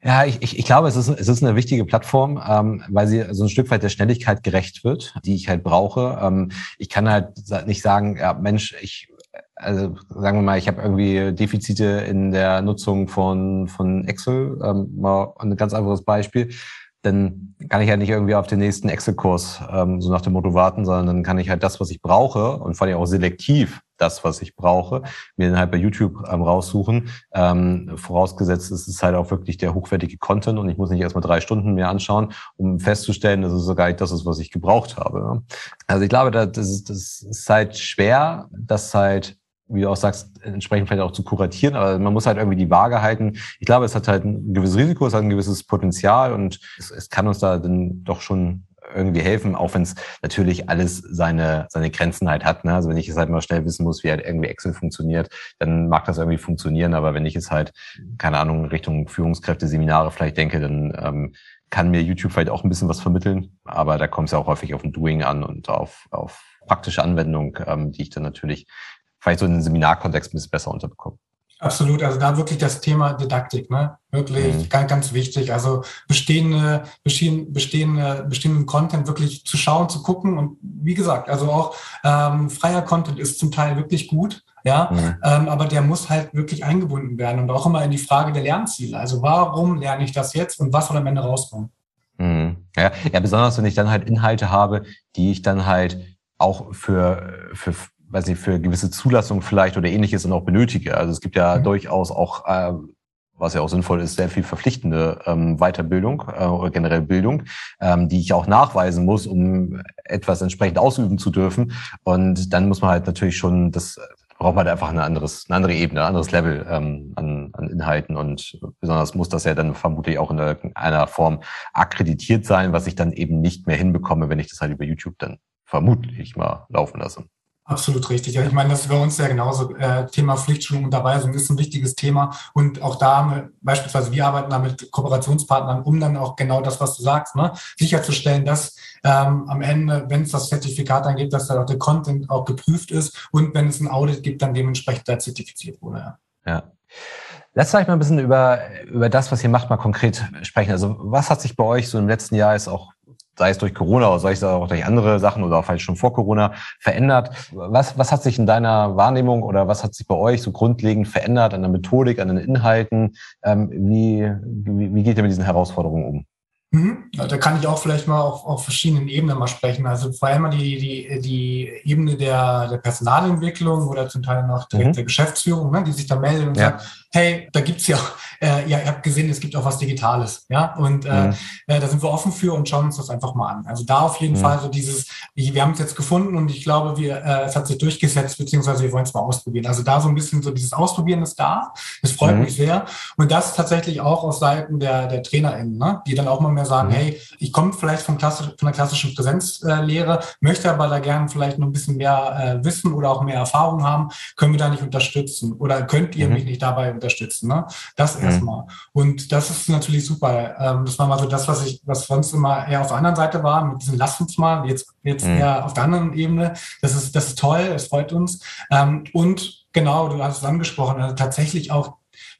Speaker 2: ja, ich, ich, ich glaube, es ist, es ist eine wichtige Plattform, ähm, weil sie so ein Stück weit der Schnelligkeit gerecht wird, die ich halt brauche. Ähm, ich kann halt nicht sagen, ja, Mensch, ich, also sagen wir mal, ich habe irgendwie Defizite in der Nutzung von, von Excel, ähm, mal ein ganz einfaches Beispiel dann kann ich ja nicht irgendwie auf den nächsten Excel-Kurs ähm, so nach dem Motto warten, sondern dann kann ich halt das, was ich brauche und vor allem auch selektiv das, was ich brauche, mir dann halt bei YouTube ähm, raussuchen. Ähm, vorausgesetzt es ist halt auch wirklich der hochwertige Content und ich muss nicht erstmal drei Stunden mehr anschauen, um festzustellen, dass es sogar das ist, was ich gebraucht habe. Also ich glaube, das ist, das ist halt schwer, das halt wie du auch sagst, entsprechend vielleicht auch zu kuratieren, aber man muss halt irgendwie die Waage halten. Ich glaube, es hat halt ein gewisses Risiko, es hat ein gewisses Potenzial und es, es kann uns da dann doch schon irgendwie helfen, auch wenn es natürlich alles seine, seine Grenzen halt hat. Ne? Also wenn ich es halt mal schnell wissen muss, wie halt irgendwie Excel funktioniert, dann mag das irgendwie funktionieren. Aber wenn ich es halt, keine Ahnung, Richtung Führungskräfte, Seminare vielleicht denke, dann ähm, kann mir YouTube vielleicht auch ein bisschen was vermitteln. Aber da kommt es ja auch häufig auf ein Doing an und auf, auf praktische Anwendung, ähm, die ich dann natürlich vielleicht so in den Seminarkontext ein bisschen besser unterbekommen.
Speaker 3: Absolut, also da wirklich das Thema Didaktik, ne? Wirklich mhm. ganz, ganz wichtig. Also bestehende, bestehende, bestehende, bestehenden Content wirklich zu schauen, zu gucken. Und wie gesagt, also auch ähm, freier Content ist zum Teil wirklich gut, ja, mhm. ähm, aber der muss halt wirklich eingebunden werden und auch immer in die Frage der Lernziele. Also warum lerne ich das jetzt und was soll am Ende rauskommen?
Speaker 2: Mhm. Ja, ja, besonders wenn ich dann halt Inhalte habe, die ich dann halt auch für, für weiß nicht, für gewisse Zulassungen vielleicht oder ähnliches dann auch benötige. Also es gibt ja mhm. durchaus auch, äh, was ja auch sinnvoll ist, sehr viel verpflichtende ähm, Weiterbildung äh, oder generell Bildung, ähm, die ich auch nachweisen muss, um etwas entsprechend ausüben zu dürfen. Und dann muss man halt natürlich schon das braucht man halt einfach eine, anderes, eine andere Ebene, ein anderes Level ähm, an, an Inhalten und besonders muss das ja dann vermutlich auch in einer Form akkreditiert sein, was ich dann eben nicht mehr hinbekomme, wenn ich das halt über YouTube dann vermutlich mal laufen lasse.
Speaker 3: Absolut richtig. Ja, ich meine, das ist bei uns ja genauso. Äh, Thema Pflichtschulung und Unterweisung ist ein wichtiges Thema. Und auch da, beispielsweise, wir arbeiten da mit Kooperationspartnern, um dann auch genau das, was du sagst, ne, sicherzustellen, dass ähm, am Ende, wenn es das Zertifikat dann gibt, dass da auch der Content auch geprüft ist und wenn es ein Audit gibt, dann dementsprechend da zertifiziert wurde.
Speaker 2: Ja. ja. Lass vielleicht mal ein bisschen über, über das, was ihr macht, mal konkret sprechen. Also was hat sich bei euch so im letzten Jahr ist auch sei es durch Corona oder sei es auch durch andere Sachen oder vielleicht schon vor Corona verändert. Was, was hat sich in deiner Wahrnehmung oder was hat sich bei euch so grundlegend verändert an der Methodik, an den Inhalten? Ähm, wie, wie, wie geht ihr mit diesen Herausforderungen um?
Speaker 3: Mhm. Da kann ich auch vielleicht mal auf, auf verschiedenen Ebenen mal sprechen. Also vor allem die, die, die Ebene der, der Personalentwicklung oder zum Teil noch direkt mhm. der Geschäftsführung, ne, die sich da meldet und ja. sagt, hey, da gibt's ja, <laughs> äh, ja, ihr habt gesehen, es gibt auch was Digitales, ja, und äh, mhm. äh, da sind wir offen für und schauen uns das einfach mal an. Also da auf jeden mhm. Fall so dieses, wir haben es jetzt gefunden und ich glaube, wir, äh, es hat sich durchgesetzt, beziehungsweise wir wollen es mal ausprobieren. Also da so ein bisschen so dieses Ausprobieren ist da, das freut mhm. mich sehr und das tatsächlich auch aus Seiten der, der TrainerInnen, ne, die dann auch mal mehr sagen, mhm. hey, ich komme vielleicht vom klassisch, von der klassischen Präsenzlehre, möchte aber da gerne vielleicht noch ein bisschen mehr äh, Wissen oder auch mehr Erfahrung haben, können wir da nicht unterstützen oder könnt ihr mhm. mich nicht dabei unterstützen. Ne? Das mhm. erstmal. Und das ist natürlich super. Ähm, das war mal so das, was ich, was sonst immer eher auf der anderen Seite war, mit diesem Lass uns mal, jetzt, jetzt mhm. eher auf der anderen Ebene. Das ist, das ist toll, es freut uns. Ähm, und genau, du hast es angesprochen, also tatsächlich auch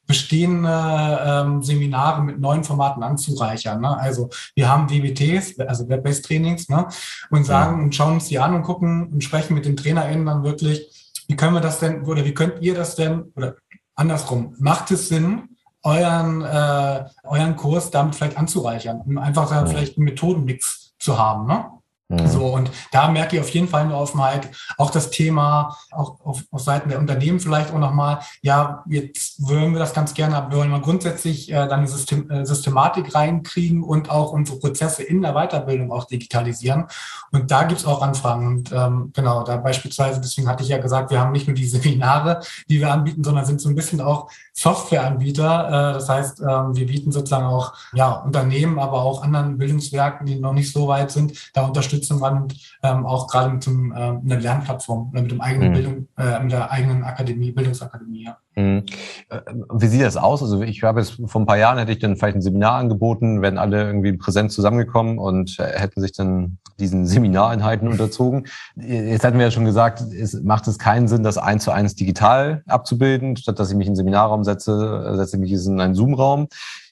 Speaker 3: bestehende ähm, Seminare mit neuen Formaten anzureichern. Ne? Also wir haben WBTs, also Web-Based Trainings, ne? und sagen ja. und schauen uns die an und gucken und sprechen mit den TrainerInnen dann wirklich, wie können wir das denn, oder wie könnt ihr das denn, oder andersrum, macht es Sinn, euren, äh, euren Kurs damit vielleicht anzureichern, um einfach da vielleicht einen Methodenmix zu haben. Ne? Mhm. So, und da merke ich auf jeden Fall eine Offenheit. Auch das Thema, auch auf, auf Seiten der Unternehmen vielleicht auch nochmal, ja, jetzt würden wir das ganz gerne, wir wollen mal grundsätzlich äh, dann eine System, äh, Systematik reinkriegen und auch unsere Prozesse in der Weiterbildung auch digitalisieren. Und da gibt es auch Anfragen. Und ähm, genau, da beispielsweise, deswegen hatte ich ja gesagt, wir haben nicht nur die Seminare, die wir anbieten, sondern sind so ein bisschen auch Softwareanbieter. Äh, das heißt, ähm, wir bieten sozusagen auch ja, Unternehmen, aber auch anderen Bildungswerken, die noch nicht so weit sind, da Unterstützung an und ähm, auch gerade mit einem, äh, einer Lernplattform oder mit dem eigenen mhm. Bildung, äh, mit der eigenen Akademie, Bildungsakademie. Ja.
Speaker 2: Mhm. Äh, wie sieht das aus? Also ich habe jetzt vor ein paar Jahren hätte ich dann vielleicht ein Seminar angeboten, wären alle irgendwie präsent zusammengekommen und äh, hätten sich dann diesen Seminarinhalten unterzogen. Jetzt hatten wir ja schon gesagt, es macht es keinen Sinn, das eins zu eins digital abzubilden, statt dass ich mich in den Seminarraum setze, setze ich mich in einen Zoom-Raum,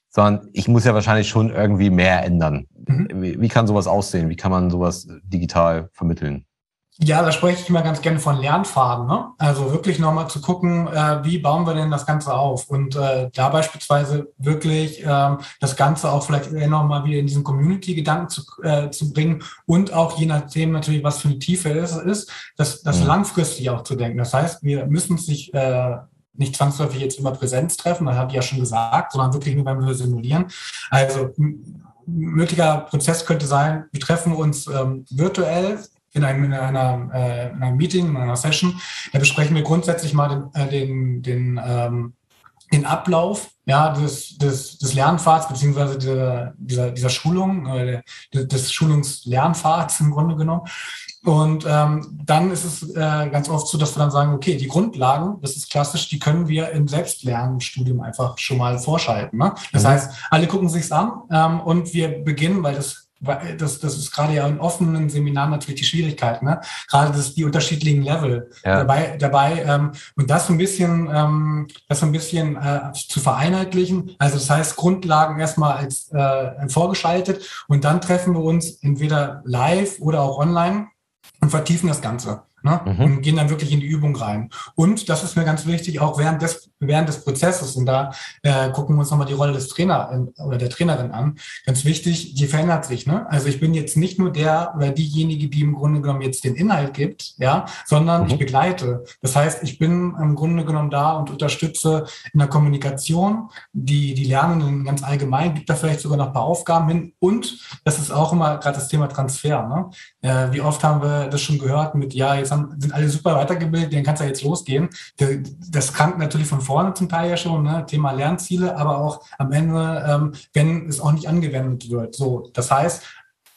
Speaker 2: sondern ich muss ja wahrscheinlich schon irgendwie mehr ändern. Mhm. Wie, wie kann sowas aussehen? Wie kann man sowas digital vermitteln?
Speaker 3: Ja, da spreche ich immer ganz gerne von Lernfaden. Ne? Also wirklich nochmal zu gucken, äh, wie bauen wir denn das Ganze auf? Und äh, da beispielsweise wirklich ähm, das Ganze auch vielleicht nochmal wieder in diesen Community-Gedanken zu, äh, zu bringen und auch je nachdem natürlich, was für eine Tiefe es ist, das, das mhm. langfristig auch zu denken. Das heißt, wir müssen uns nicht äh, nicht zwangsläufig jetzt immer Präsenz treffen, das habe ich ja schon gesagt, sondern wirklich nur, wenn wir simulieren. Also möglicher Prozess könnte sein, wir treffen uns ähm, virtuell in einem, in, einer, äh, in einem Meeting, in einer Session. Da besprechen wir grundsätzlich mal den, äh, den, den, ähm, den Ablauf ja, des, des, des Lernpfads beziehungsweise dieser, dieser, dieser Schulung, äh, des Schulungslernpfads im Grunde genommen. Und ähm, dann ist es äh, ganz oft so, dass wir dann sagen, okay, die Grundlagen, das ist klassisch, die können wir im Selbstlernstudium einfach schon mal vorschalten. Ne? Das mhm. heißt, alle gucken sich's an ähm, und wir beginnen, weil das das, das ist gerade ja in offenen Seminaren natürlich die Schwierigkeit, ne? Gerade das, die unterschiedlichen Level ja. dabei, dabei ähm, und das so ein bisschen, ähm, das so ein bisschen äh, zu vereinheitlichen. Also das heißt Grundlagen erstmal als äh, vorgeschaltet und dann treffen wir uns entweder live oder auch online und vertiefen das Ganze. Ne? Mhm. Und gehen dann wirklich in die Übung rein. Und das ist mir ganz wichtig, auch während des, während des Prozesses, und da äh, gucken wir uns nochmal die Rolle des Trainer äh, oder der Trainerin an, ganz wichtig, die verändert sich. Ne? Also ich bin jetzt nicht nur der oder diejenige, die im Grunde genommen jetzt den Inhalt gibt, ja, sondern mhm. ich begleite. Das heißt, ich bin im Grunde genommen da und unterstütze in der Kommunikation die, die Lernenden ganz allgemein, gibt da vielleicht sogar noch ein paar Aufgaben hin. Und das ist auch immer gerade das Thema Transfer. Ne? Äh, wie oft haben wir das schon gehört mit, ja, jetzt haben, sind alle super weitergebildet, dann kann es ja jetzt losgehen. Das krankt natürlich von vorne zum Teil ja schon, ne? Thema Lernziele, aber auch am Ende, ähm, wenn es auch nicht angewendet wird. So, das heißt,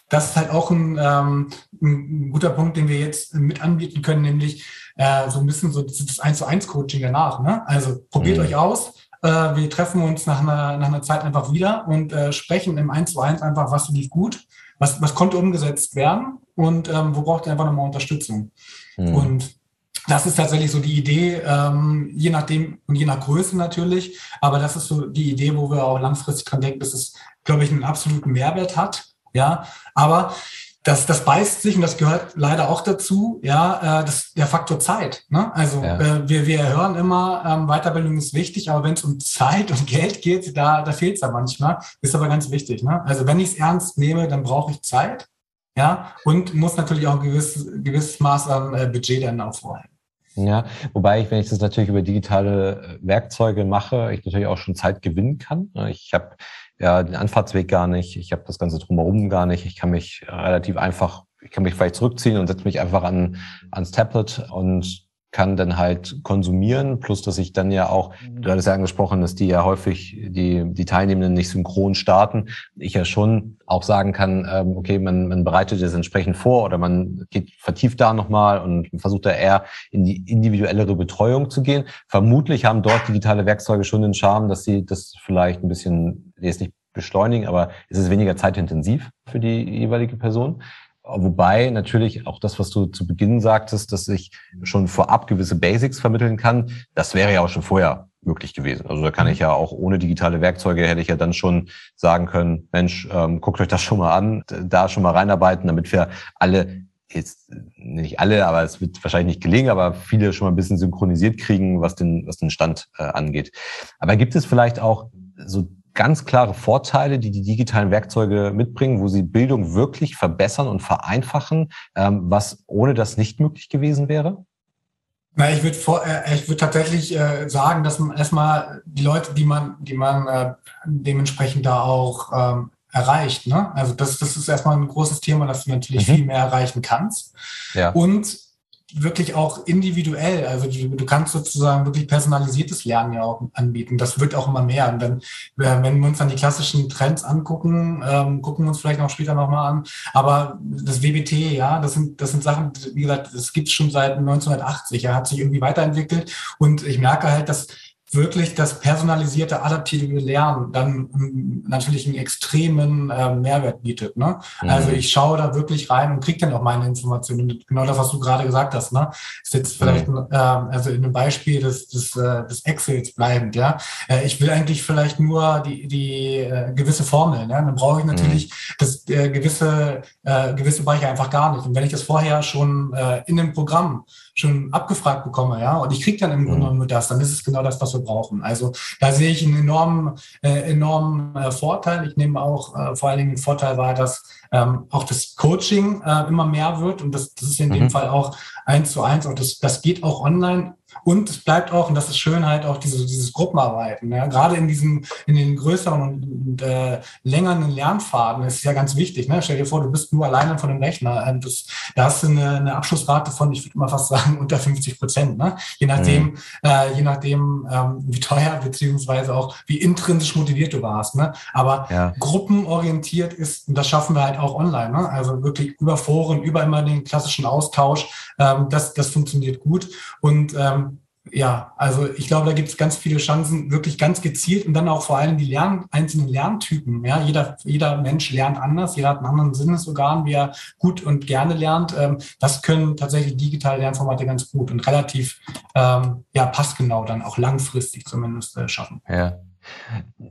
Speaker 3: das ist halt auch ein, ähm, ein guter Punkt, den wir jetzt mit anbieten können, nämlich äh, so ein bisschen so das 1 zu 1 Coaching danach. Ne? Also probiert mhm. euch aus. Äh, wir treffen uns nach einer, nach einer Zeit einfach wieder und äh, sprechen im 1 zu 1 einfach, was lief gut, was, was konnte umgesetzt werden und ähm, wo braucht ihr einfach nochmal Unterstützung. Mhm. Und das ist tatsächlich so die Idee, ähm, je nachdem und je nach Größe natürlich, aber das ist so die Idee, wo wir auch langfristig dran denken, dass es, glaube ich, einen absoluten Mehrwert hat. Ja, aber das, das beißt sich und das gehört leider auch dazu, ja, äh, das, der Faktor Zeit. Ne? Also ja. äh, wir, wir hören immer, ähm, Weiterbildung ist wichtig, aber wenn es um Zeit und Geld geht, da, da fehlt es ja manchmal. Ist aber ganz wichtig. Ne? Also wenn ich es ernst nehme, dann brauche ich Zeit. Ja, und muss natürlich auch ein gewisses, gewisses Maß an äh, Budget dann vorhalten.
Speaker 2: Ja, wobei ich, wenn ich das natürlich über digitale äh, Werkzeuge mache, ich natürlich auch schon Zeit gewinnen kann. Ich habe ja den Anfahrtsweg gar nicht, ich habe das Ganze drumherum gar nicht. Ich kann mich relativ einfach, ich kann mich vielleicht zurückziehen und setze mich einfach an ans Tablet und kann dann halt konsumieren, plus dass ich dann ja auch, du hattest ja angesprochen, dass die ja häufig die, die Teilnehmenden nicht synchron starten. Ich ja schon auch sagen kann, ähm, okay, man, man bereitet das entsprechend vor oder man geht vertieft da nochmal und versucht da eher in die individuellere Betreuung zu gehen. Vermutlich haben dort digitale Werkzeuge schon den Charme, dass sie das vielleicht ein bisschen, jetzt nicht beschleunigen, aber es ist weniger zeitintensiv für die jeweilige Person. Wobei natürlich auch das, was du zu Beginn sagtest, dass ich schon vorab gewisse Basics vermitteln kann, das wäre ja auch schon vorher möglich gewesen. Also da kann ich ja auch ohne digitale Werkzeuge hätte ich ja dann schon sagen können, Mensch, ähm, guckt euch das schon mal an, da schon mal reinarbeiten, damit wir alle jetzt nicht alle, aber es wird wahrscheinlich nicht gelingen, aber viele schon mal ein bisschen synchronisiert kriegen, was den, was den Stand äh, angeht. Aber gibt es vielleicht auch so ganz klare Vorteile, die die digitalen Werkzeuge mitbringen, wo sie Bildung wirklich verbessern und vereinfachen, ähm, was ohne das nicht möglich gewesen wäre?
Speaker 3: Na, ich würde äh, ich würde tatsächlich äh, sagen, dass man erstmal die Leute, die man, die man äh, dementsprechend da auch ähm, erreicht. Ne? Also das, das ist erstmal ein großes Thema, dass du natürlich mhm. viel mehr erreichen kannst. Ja. Und wirklich auch individuell. Also du, du, kannst sozusagen wirklich personalisiertes Lernen ja auch anbieten. Das wird auch immer mehr. Und dann, äh, wenn wir uns dann die klassischen Trends angucken, ähm, gucken wir uns vielleicht noch später nochmal an. Aber das WBT, ja, das sind, das sind Sachen, wie gesagt, das gibt es schon seit 1980. Er ja, hat sich irgendwie weiterentwickelt. Und ich merke halt, dass wirklich das personalisierte, adaptive Lernen dann natürlich einen extremen äh, Mehrwert bietet. Ne? Mhm. Also ich schaue da wirklich rein und kriege dann auch meine Informationen. Genau das, was du gerade gesagt hast. Ne? Ist jetzt vielleicht mhm. äh, also in einem Beispiel des, des, äh, des Excels bleibend. Ja, äh, ich will eigentlich vielleicht nur die, die äh, gewisse Formel. Ne? Dann brauche ich natürlich mhm. das äh, gewisse äh, gewisse Bereiche einfach gar nicht. Und wenn ich das vorher schon äh, in dem Programm schon abgefragt bekomme, ja, und ich kriege dann im Grunde mhm. genommen nur das, dann ist es genau das, was wir brauchen. Also da sehe ich einen enormen, äh, enormen äh, Vorteil. Ich nehme auch äh, vor allen Dingen den Vorteil wahr, dass ähm, auch das Coaching äh, immer mehr wird und das, das ist in mhm. dem Fall auch eins zu eins und das, das geht auch online und es bleibt auch, und das ist schön halt auch diese, dieses Gruppenarbeiten. Ja? Gerade in diesen, in den größeren und, und äh, längeren Lernfaden ist es ja ganz wichtig. Ne? Stell dir vor, du bist nur alleine von dem Rechner. Und das, da hast du eine, eine Abschlussrate von, ich würde mal fast sagen, unter 50 Prozent. Ne? Je nachdem, mhm. äh, je nachdem, ähm, wie teuer beziehungsweise auch wie intrinsisch motiviert du warst. Ne? Aber ja. gruppenorientiert ist, und das schaffen wir halt auch online. Ne? Also wirklich über Foren, über immer den klassischen Austausch. Ähm, das, das funktioniert gut. Und ähm, ja, also ich glaube, da gibt es ganz viele Chancen, wirklich ganz gezielt und dann auch vor allem die Lern, einzelnen Lerntypen. Ja, jeder, jeder Mensch lernt anders, jeder hat einen anderen Sinnesorgan, wie er gut und gerne lernt. Ähm, das können tatsächlich digitale Lernformate ganz gut und relativ ähm, ja, passgenau dann auch langfristig zumindest äh, schaffen.
Speaker 2: Ja.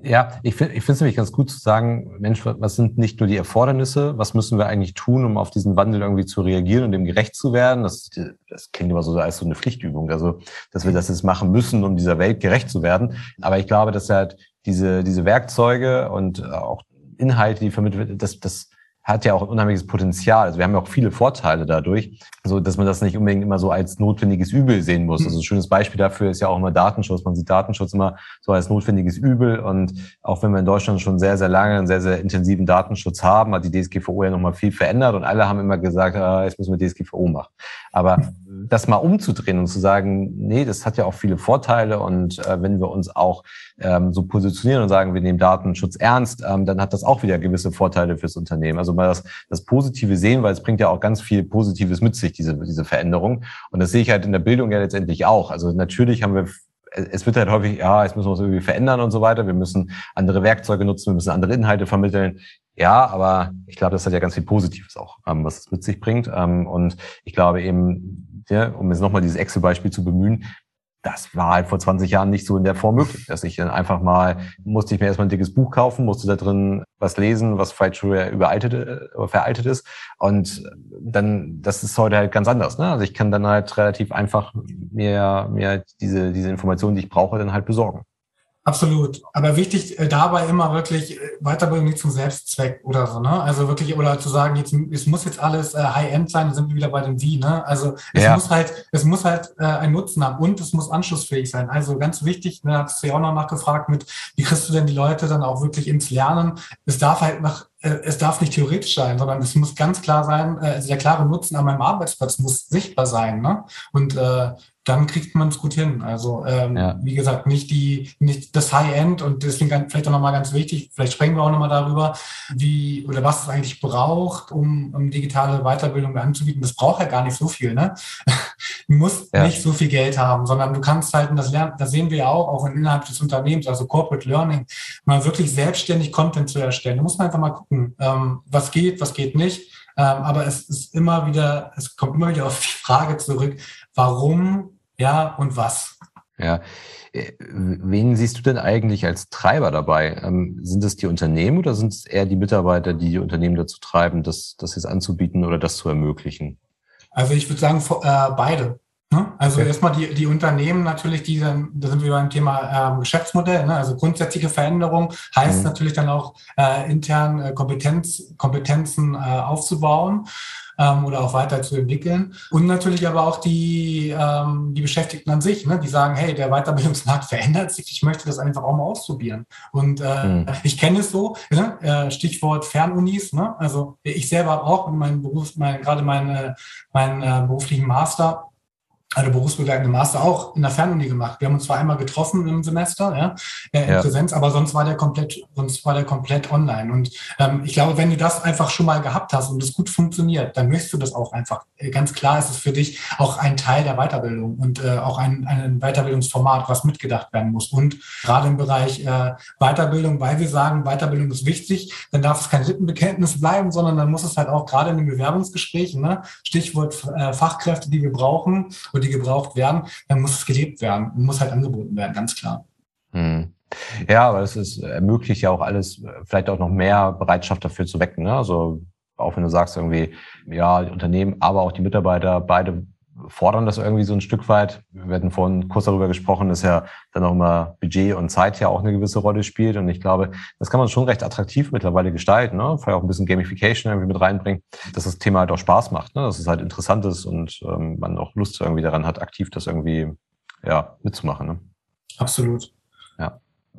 Speaker 2: Ja, ich finde ich finde es nämlich ganz gut zu sagen, Mensch, was sind nicht nur die Erfordernisse, was müssen wir eigentlich tun, um auf diesen Wandel irgendwie zu reagieren und dem gerecht zu werden? Das, das klingt immer so als so eine Pflichtübung, also dass wir das jetzt machen müssen, um dieser Welt gerecht zu werden. Aber ich glaube, dass halt diese, diese Werkzeuge und auch Inhalte, die vermittelt, das, das hat ja auch ein unheimliches Potenzial. Also wir haben ja auch viele Vorteile dadurch, so dass man das nicht unbedingt immer so als notwendiges Übel sehen muss. Also ein schönes Beispiel dafür ist ja auch immer Datenschutz. Man sieht Datenschutz immer so als notwendiges Übel. Und auch wenn wir in Deutschland schon sehr, sehr lange einen sehr, sehr intensiven Datenschutz haben, hat die DSGVO ja nochmal viel verändert und alle haben immer gesagt, ah, jetzt müssen wir DSGVO machen. Aber das mal umzudrehen und zu sagen, nee, das hat ja auch viele Vorteile und äh, wenn wir uns auch ähm, so positionieren und sagen, wir nehmen Datenschutz ernst, ähm, dann hat das auch wieder gewisse Vorteile fürs Unternehmen. Also mal das, das Positive sehen, weil es bringt ja auch ganz viel Positives mit sich, diese, diese Veränderung. Und das sehe ich halt in der Bildung ja letztendlich auch. Also natürlich haben wir es wird halt häufig, ja, jetzt müssen wir uns irgendwie verändern und so weiter. Wir müssen andere Werkzeuge nutzen, wir müssen andere Inhalte vermitteln. Ja, aber ich glaube, das hat ja ganz viel Positives auch, ähm, was es mit sich bringt. Ähm, und ich glaube eben, ja, um jetzt nochmal dieses Excel-Beispiel zu bemühen, das war halt vor 20 Jahren nicht so in der Form möglich, dass ich dann einfach mal, musste ich mir erstmal ein dickes Buch kaufen, musste da drin was lesen, was vielleicht schon überaltet, äh, veraltet ist. Und dann, das ist heute halt ganz anders. Ne? Also ich kann dann halt relativ einfach mir, mir diese, diese Informationen, die ich brauche, dann halt besorgen.
Speaker 3: Absolut. Aber wichtig äh, dabei immer wirklich äh, Weiterbildung nicht zum Selbstzweck oder so, ne? Also wirklich, oder zu sagen, jetzt, es muss jetzt alles äh, High-End sein, dann sind wir wieder bei dem Wie, ne? Also es ja. muss halt, es muss halt äh, einen Nutzen haben und es muss anschlussfähig sein. Also ganz wichtig, ne, hast du ja auch noch nachgefragt mit, wie kriegst du denn die Leute dann auch wirklich ins Lernen? Es darf halt nach es darf nicht theoretisch sein, sondern es muss ganz klar sein, also der klare Nutzen an meinem Arbeitsplatz muss sichtbar sein. Ne? Und äh, dann kriegt man es gut hin. Also ähm, ja. wie gesagt, nicht die, nicht das High-End und deswegen vielleicht auch nochmal ganz wichtig, vielleicht sprechen wir auch nochmal darüber, wie oder was es eigentlich braucht, um, um digitale Weiterbildung anzubieten. Das braucht ja gar nicht so viel, ne? Du musst ja. nicht so viel Geld haben, sondern du kannst halt, und das lernen, das sehen wir ja auch, auch innerhalb des Unternehmens, also Corporate Learning, mal wirklich selbstständig Content zu erstellen. Da muss man einfach mal gucken, ähm, was geht, was geht nicht. Ähm, aber es ist immer wieder, es kommt immer wieder auf die Frage zurück, warum ja, und was?
Speaker 2: Ja. Äh, wen siehst du denn eigentlich als Treiber dabei? Ähm, sind es die Unternehmen oder sind es eher die Mitarbeiter, die die Unternehmen dazu treiben, das, das jetzt anzubieten oder das zu ermöglichen?
Speaker 3: Also ich würde sagen, äh, beide. Ne? Also okay. erstmal die, die Unternehmen natürlich, die dann, da sind wir beim Thema ähm, Geschäftsmodell, ne? also grundsätzliche Veränderung heißt mhm. natürlich dann auch äh, intern äh, Kompetenz, Kompetenzen äh, aufzubauen ähm, oder auch weiterzuentwickeln. Und natürlich aber auch die, ähm, die Beschäftigten an sich, ne? die sagen, hey, der Weiterbildungsmarkt verändert sich, ich möchte das einfach auch mal ausprobieren. Und äh, mhm. ich kenne es so, ne? Äh, Stichwort Fernunis, ne? also ich selber habe auch in meinem Beruf, mein, gerade meine, meinen äh, beruflichen Master eine berufsbegleitende Master auch in der Fernuni gemacht. Wir haben uns zwar einmal getroffen im Semester, ja, äh, in ja. Präsenz, aber sonst war der komplett, sonst war der komplett online. Und ähm, ich glaube, wenn du das einfach schon mal gehabt hast und es gut funktioniert, dann möchtest du das auch einfach. Äh, ganz klar ist es für dich auch ein Teil der Weiterbildung und äh, auch ein, ein Weiterbildungsformat, was mitgedacht werden muss. Und gerade im Bereich äh, Weiterbildung, weil wir sagen, Weiterbildung ist wichtig, dann darf es kein Lippenbekenntnis bleiben, sondern dann muss es halt auch gerade in den Bewerbungsgesprächen, ne, Stichwort äh, Fachkräfte, die wir brauchen und die gebraucht werden, dann muss es gelebt werden und muss halt angeboten werden, ganz klar.
Speaker 2: Hm. Ja, aber es ist, ermöglicht ja auch alles, vielleicht auch noch mehr Bereitschaft dafür zu wecken. Ne? Also auch wenn du sagst irgendwie, ja, Unternehmen, aber auch die Mitarbeiter, beide fordern das irgendwie so ein Stück weit. Wir hatten vorhin kurz darüber gesprochen, dass ja dann auch immer Budget und Zeit ja auch eine gewisse Rolle spielt. Und ich glaube, das kann man schon recht attraktiv mittlerweile gestalten. Ne? Vielleicht auch ein bisschen Gamification irgendwie mit reinbringen, dass das Thema halt auch Spaß macht, ne? dass es halt interessant ist und ähm, man auch Lust irgendwie daran hat, aktiv das irgendwie ja, mitzumachen. Ne?
Speaker 3: Absolut.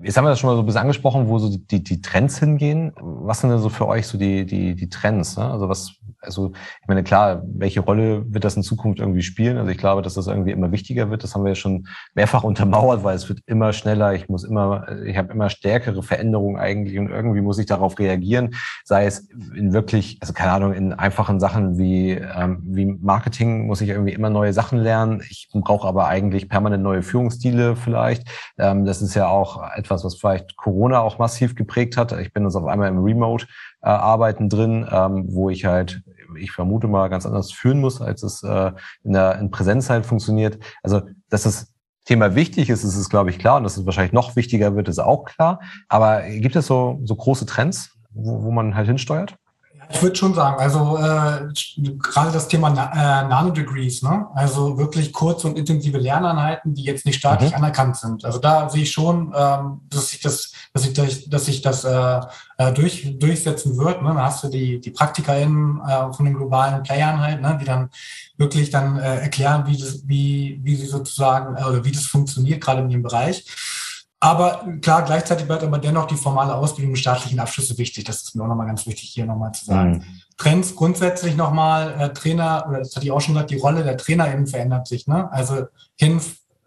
Speaker 2: Jetzt haben wir das schon mal so ein bisschen angesprochen, wo so die, die Trends hingehen. Was sind denn so für euch so die, die, die Trends? Ne? Also was, also ich meine, klar, welche Rolle wird das in Zukunft irgendwie spielen? Also ich glaube, dass das irgendwie immer wichtiger wird. Das haben wir ja schon mehrfach <laughs> untermauert, weil es wird immer schneller. Ich muss immer, ich habe immer stärkere Veränderungen eigentlich und irgendwie muss ich darauf reagieren. Sei es in wirklich, also keine Ahnung, in einfachen Sachen wie, ähm, wie Marketing muss ich irgendwie immer neue Sachen lernen. Ich brauche aber eigentlich permanent neue Führungsstile vielleicht. Ähm, das ist ja auch etwas, was vielleicht Corona auch massiv geprägt hat. Ich bin jetzt auf einmal im Remote äh, drin, ähm, wo ich halt, ich vermute mal, ganz anders führen muss, als es äh, in der in Präsenz halt funktioniert. Also, dass das Thema wichtig ist, ist es, glaube ich, klar. Und dass es wahrscheinlich noch wichtiger wird, ist auch klar. Aber gibt es so, so große Trends, wo, wo man halt hinsteuert?
Speaker 3: Ich würde schon sagen, also äh, gerade das Thema Na äh, Nanodegrees, ne? also wirklich kurze und intensive Lerneinheiten, die jetzt nicht staatlich mhm. anerkannt sind. Also da sehe ich schon, ähm, dass sich das, dass sich, dass sich das äh, äh, durch, durchsetzen wird. Ne? Da hast du die, die PraktikerInnen äh, von den globalen Playern halt, ne? die dann wirklich dann äh, erklären, wie das, wie, wie sie sozusagen, äh, oder wie das funktioniert, gerade in dem Bereich. Aber klar, gleichzeitig bleibt aber dennoch die formale Ausbildung mit staatlichen Abschlüsse wichtig. Das ist mir auch nochmal ganz wichtig, hier nochmal zu sagen. Mhm. Trends grundsätzlich nochmal, äh, Trainer, oder das hatte ich auch schon gesagt, die Rolle der TrainerInnen verändert sich. Ne? Also hin,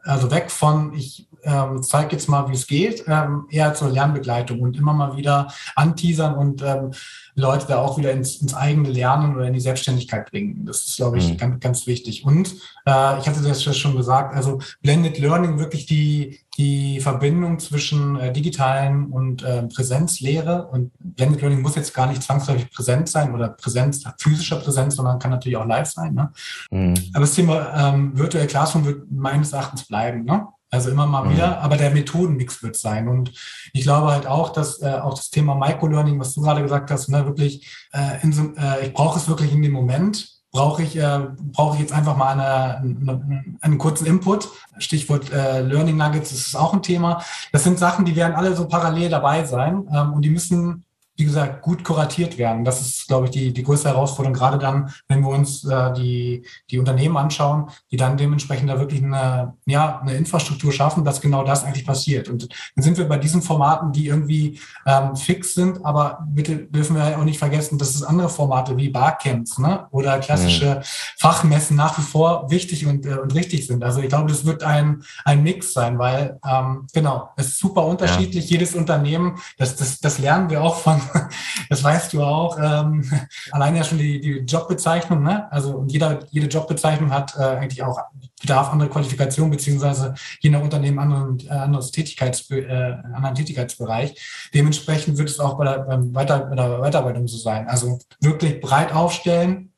Speaker 3: also weg von, ich ähm, zeige jetzt mal, wie es geht, ähm, eher zur Lernbegleitung und immer mal wieder anteasern und ähm, Leute da auch wieder ins, ins eigene Lernen oder in die Selbstständigkeit bringen. Das ist, glaube ich, mhm. ganz, ganz wichtig. Und äh, ich hatte das schon gesagt, also Blended Learning wirklich die, die Verbindung zwischen äh, digitalen und äh, Präsenzlehre. Und Blended Learning muss jetzt gar nicht zwangsläufig präsent sein oder Präsenz, physischer Präsenz, sondern kann natürlich auch live sein. Ne? Mhm. Aber das Thema ähm, Virtual Classroom wird meines Erachtens bleiben. Ne? Also immer mal mhm. wieder, aber der Methodenmix wird sein. Und ich glaube halt auch, dass äh, auch das Thema Microlearning, was du gerade gesagt hast, ne, wirklich, äh, in so, äh, ich brauche es wirklich in dem Moment, brauche ich, äh, brauche ich jetzt einfach mal eine, eine, einen kurzen Input. Stichwort äh, Learning Nuggets, das ist auch ein Thema. Das sind Sachen, die werden alle so parallel dabei sein ähm, und die müssen wie gesagt, gut kuratiert werden. Das ist, glaube ich, die, die größte Herausforderung, gerade dann, wenn wir uns äh, die, die Unternehmen anschauen, die dann dementsprechend da wirklich eine, ja, eine Infrastruktur schaffen, dass genau das eigentlich passiert. Und dann sind wir bei diesen Formaten, die irgendwie ähm, fix sind, aber bitte dürfen wir auch nicht vergessen, dass es andere Formate wie Barcamps ne, oder klassische mhm. Fachmessen nach wie vor wichtig und, äh, und richtig sind. Also ich glaube, das wird ein, ein Mix sein, weil ähm, genau, es ist super unterschiedlich, ja. jedes Unternehmen, das, das, das lernen wir auch von <laughs> das weißt du auch. Ähm, allein ja schon die, die Jobbezeichnung, ne? Also und jeder, jede Jobbezeichnung hat äh, eigentlich auch bedarf andere Qualifikation beziehungsweise je nach Unternehmen anderen, äh, anderes Tätigkeits, äh, anderen Tätigkeitsbereich. Dementsprechend wird es auch bei der, beim Weiter, bei der Weiterarbeitung so sein. Also wirklich breit aufstellen.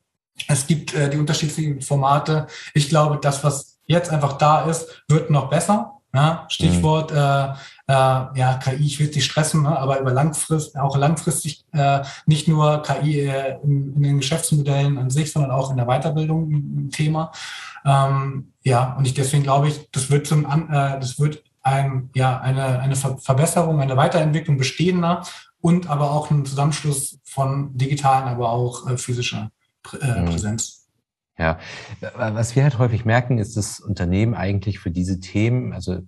Speaker 3: Es gibt äh, die unterschiedlichen Formate. Ich glaube, das, was jetzt einfach da ist, wird noch besser. Ne? Stichwort mhm. äh, äh, ja, KI, ich will dich stressen, ne? aber über langfristig, auch langfristig äh, nicht nur KI äh, in, in, den Geschäftsmodellen an sich, sondern auch in der Weiterbildung ein Thema. Ähm, ja, und ich deswegen glaube ich, das wird zum, äh, das wird ein, ja, eine, eine Verbesserung, eine Weiterentwicklung bestehender und aber auch ein Zusammenschluss von digitalen, aber auch äh, physischer äh, mhm. Präsenz.
Speaker 2: Ja, was wir halt häufig merken, ist, dass Unternehmen eigentlich für diese Themen, also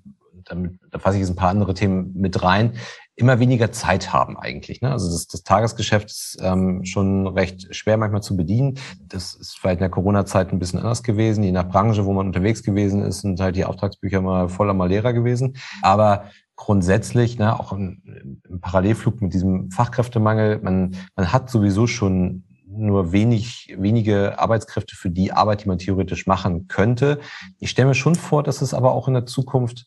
Speaker 2: damit, da fasse ich jetzt ein paar andere Themen mit rein, immer weniger Zeit haben eigentlich. Ne? Also das, das Tagesgeschäft ist ähm, schon recht schwer manchmal zu bedienen. Das ist vielleicht in der Corona-Zeit ein bisschen anders gewesen. Je nach Branche, wo man unterwegs gewesen ist, sind halt die Auftragsbücher mal voller mal leerer gewesen. Aber grundsätzlich, ne, auch im, im Parallelflug mit diesem Fachkräftemangel, man, man hat sowieso schon nur wenig, wenige Arbeitskräfte für die Arbeit, die man theoretisch machen könnte. Ich stelle mir schon vor, dass es aber auch in der Zukunft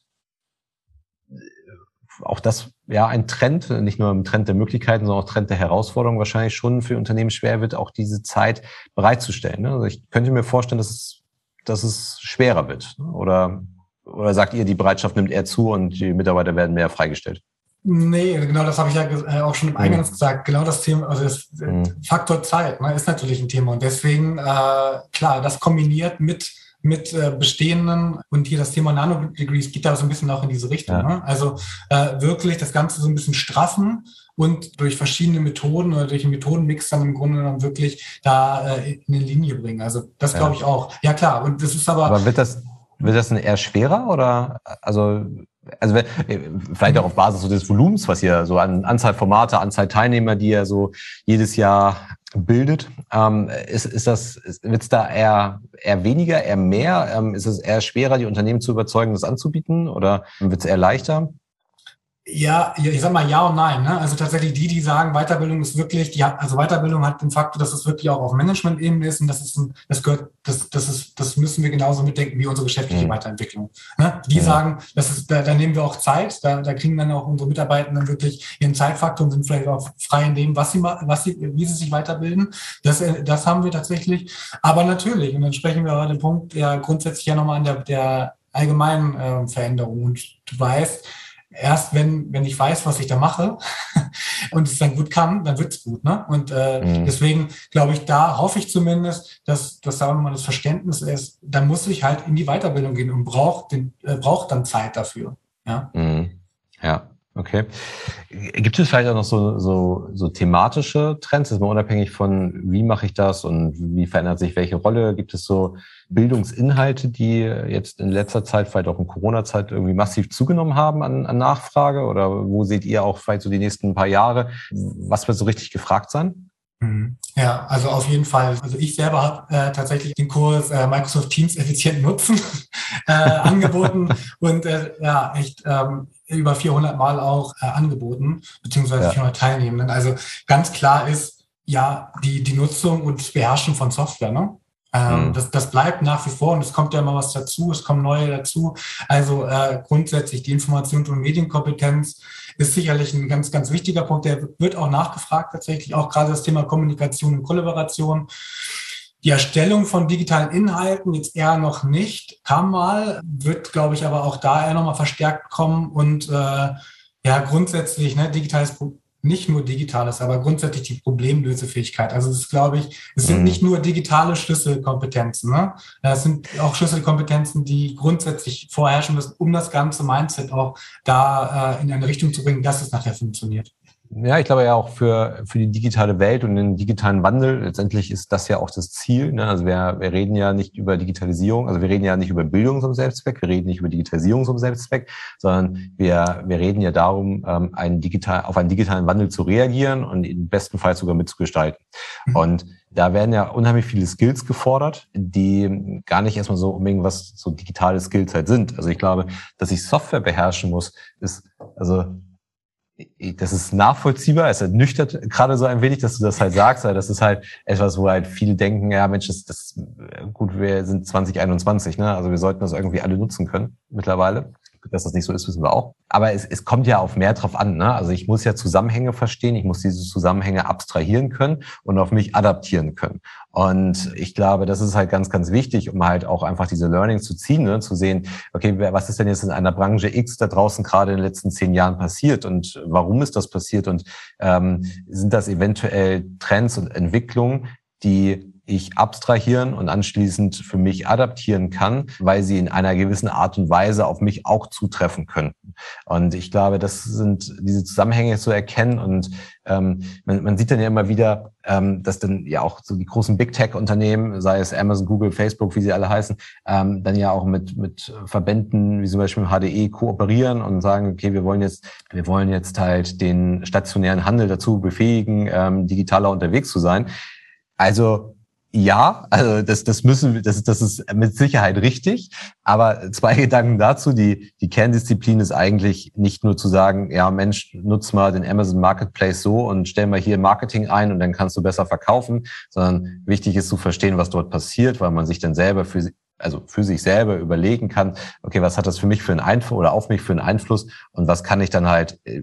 Speaker 2: auch das ja ein Trend, nicht nur ein Trend der Möglichkeiten, sondern auch Trend der Herausforderungen wahrscheinlich schon für Unternehmen schwer wird, auch diese Zeit bereitzustellen. Ne? Also ich könnte mir vorstellen, dass es, dass es schwerer wird. Ne? Oder, oder sagt ihr, die Bereitschaft nimmt eher zu und die Mitarbeiter werden mehr freigestellt?
Speaker 3: Nee, genau das habe ich ja äh, auch schon im Eingangs mhm. gesagt. Genau das Thema, also das mhm. Faktor Zeit ne, ist natürlich ein Thema. Und deswegen, äh, klar, das kombiniert mit mit äh, bestehenden und hier das Thema Nanodegrees geht da so ein bisschen auch in diese Richtung. Ja. Ne? Also äh, wirklich das Ganze so ein bisschen straffen und durch verschiedene Methoden oder durch einen Methodenmix dann im Grunde genommen wirklich da äh, in eine Linie bringen. Also das glaube ich auch. Ja klar, und das ist aber.
Speaker 2: Aber wird das, wird das eher schwerer oder also also vielleicht auch auf Basis so des Volumens, was ihr so an Anzahl Formate, Anzahl Teilnehmer, die ihr so jedes Jahr bildet. Ähm, ist, ist das, wird es da eher, eher weniger, eher mehr? Ähm, ist es eher schwerer, die Unternehmen zu überzeugen, das anzubieten oder wird es eher leichter?
Speaker 3: Ja, ich sag mal ja und nein. Ne? Also tatsächlich die, die sagen, Weiterbildung ist wirklich, die hat, also Weiterbildung hat den Faktor, dass es wirklich auch auf Management-Ebene ist und das ist ein, das gehört, das, das ist, das müssen wir genauso mitdenken wie unsere geschäftliche mhm. Weiterentwicklung. Ne? Die ja. sagen, das ist, da, da nehmen wir auch Zeit, da, da kriegen dann auch unsere Mitarbeitenden wirklich ihren Zeitfaktor und sind vielleicht auch frei in dem, was sie, was sie, wie sie sich weiterbilden. Das, das haben wir tatsächlich. Aber natürlich, und dann sprechen wir über den Punkt ja grundsätzlich ja nochmal an der, der allgemeinen äh, Veränderung. Und du weißt, erst wenn, wenn ich weiß, was ich da mache <laughs> und es dann gut kann, dann wird's gut. Ne? Und äh, mhm. deswegen glaube ich, da hoffe ich zumindest, dass, dass wir mal das Verständnis ist, dann muss ich halt in die Weiterbildung gehen und braucht den, äh, braucht dann Zeit dafür. Ja.
Speaker 2: Mhm. Ja. Okay. Gibt es vielleicht auch noch so, so, so thematische Trends, ist mal unabhängig von, wie mache ich das und wie verändert sich welche Rolle? Gibt es so Bildungsinhalte, die jetzt in letzter Zeit, vielleicht auch in Corona-Zeit irgendwie massiv zugenommen haben an, an Nachfrage? Oder wo seht ihr auch vielleicht so die nächsten paar Jahre? Was wird so richtig gefragt sein?
Speaker 3: Mhm. Ja, also auf jeden Fall. Also ich selber habe äh, tatsächlich den Kurs äh, Microsoft Teams effizient nutzen <laughs> äh, angeboten <laughs> und äh, ja, echt ähm, über 400 Mal auch äh, angeboten, beziehungsweise ja. 400 Teilnehmenden. Also ganz klar ist ja die, die Nutzung und Beherrschen von Software. Ne? Ähm, mhm. das, das bleibt nach wie vor und es kommt ja immer was dazu, es kommen neue dazu. Also äh, grundsätzlich die Informations- und Medienkompetenz ist sicherlich ein ganz, ganz wichtiger Punkt. Der wird auch nachgefragt tatsächlich, auch gerade das Thema Kommunikation und Kollaboration. Die Erstellung von digitalen Inhalten jetzt eher noch nicht, kam mal, wird, glaube ich, aber auch da eher nochmal verstärkt kommen und äh, ja, grundsätzlich, ne, digitales nicht nur digitales, aber grundsätzlich die Problemlösefähigkeit. Also das ist, glaube ich, es sind mhm. nicht nur digitale Schlüsselkompetenzen. Ne? Es sind auch Schlüsselkompetenzen, die grundsätzlich vorherrschen müssen, um das ganze Mindset auch da äh, in eine Richtung zu bringen, dass es nachher funktioniert.
Speaker 2: Ja, ich glaube ja auch für, für die digitale Welt und den digitalen Wandel, letztendlich ist das ja auch das Ziel. Ne? Also wir, wir reden ja nicht über Digitalisierung, also wir reden ja nicht über Bildung zum Selbstzweck, wir reden nicht über Digitalisierung zum Selbstzweck, sondern wir, wir reden ja darum, ähm, einen digital, auf einen digitalen Wandel zu reagieren und im besten Fall sogar mitzugestalten. Mhm. Und da werden ja unheimlich viele Skills gefordert, die gar nicht erstmal so unbedingt was so digitale Skills halt sind. Also ich glaube, dass ich Software beherrschen muss, ist, also das ist nachvollziehbar, es ernüchtert gerade so ein wenig, dass du das halt sagst, weil das ist halt etwas, wo halt viele denken, ja Mensch, das, das gut, wir sind 2021, ne? Also wir sollten das irgendwie alle nutzen können mittlerweile. Dass das nicht so ist, wissen wir auch. Aber es, es kommt ja auf mehr drauf an. Ne? Also ich muss ja Zusammenhänge verstehen, ich muss diese Zusammenhänge abstrahieren können und auf mich adaptieren können. Und ich glaube, das ist halt ganz, ganz wichtig, um halt auch einfach diese Learnings zu ziehen, ne? zu sehen, okay, was ist denn jetzt in einer Branche X da draußen gerade in den letzten zehn Jahren passiert und warum ist das passiert und ähm, sind das eventuell Trends und Entwicklungen, die ich abstrahieren und anschließend für mich adaptieren kann, weil sie in einer gewissen Art und Weise auf mich auch zutreffen könnten. Und ich glaube, das sind diese Zusammenhänge zu erkennen und ähm, man, man sieht dann ja immer wieder, ähm, dass dann ja auch so die großen Big Tech-Unternehmen, sei es Amazon, Google, Facebook, wie sie alle heißen, ähm, dann ja auch mit mit Verbänden wie zum Beispiel HDE kooperieren und sagen, okay, wir wollen jetzt wir wollen jetzt halt den stationären Handel dazu befähigen, ähm, digitaler unterwegs zu sein. Also ja, also das, das müssen wir, das, das ist mit Sicherheit richtig. Aber zwei <laughs> Gedanken dazu. Die, die Kerndisziplin ist eigentlich nicht nur zu sagen, ja Mensch, nutz mal den Amazon Marketplace so und stell mal hier Marketing ein und dann kannst du besser verkaufen, sondern wichtig ist zu verstehen, was dort passiert, weil man sich dann selber für also für sich selber überlegen kann, okay, was hat das für mich für einen Einfluss oder auf mich für einen Einfluss und was kann ich dann halt äh,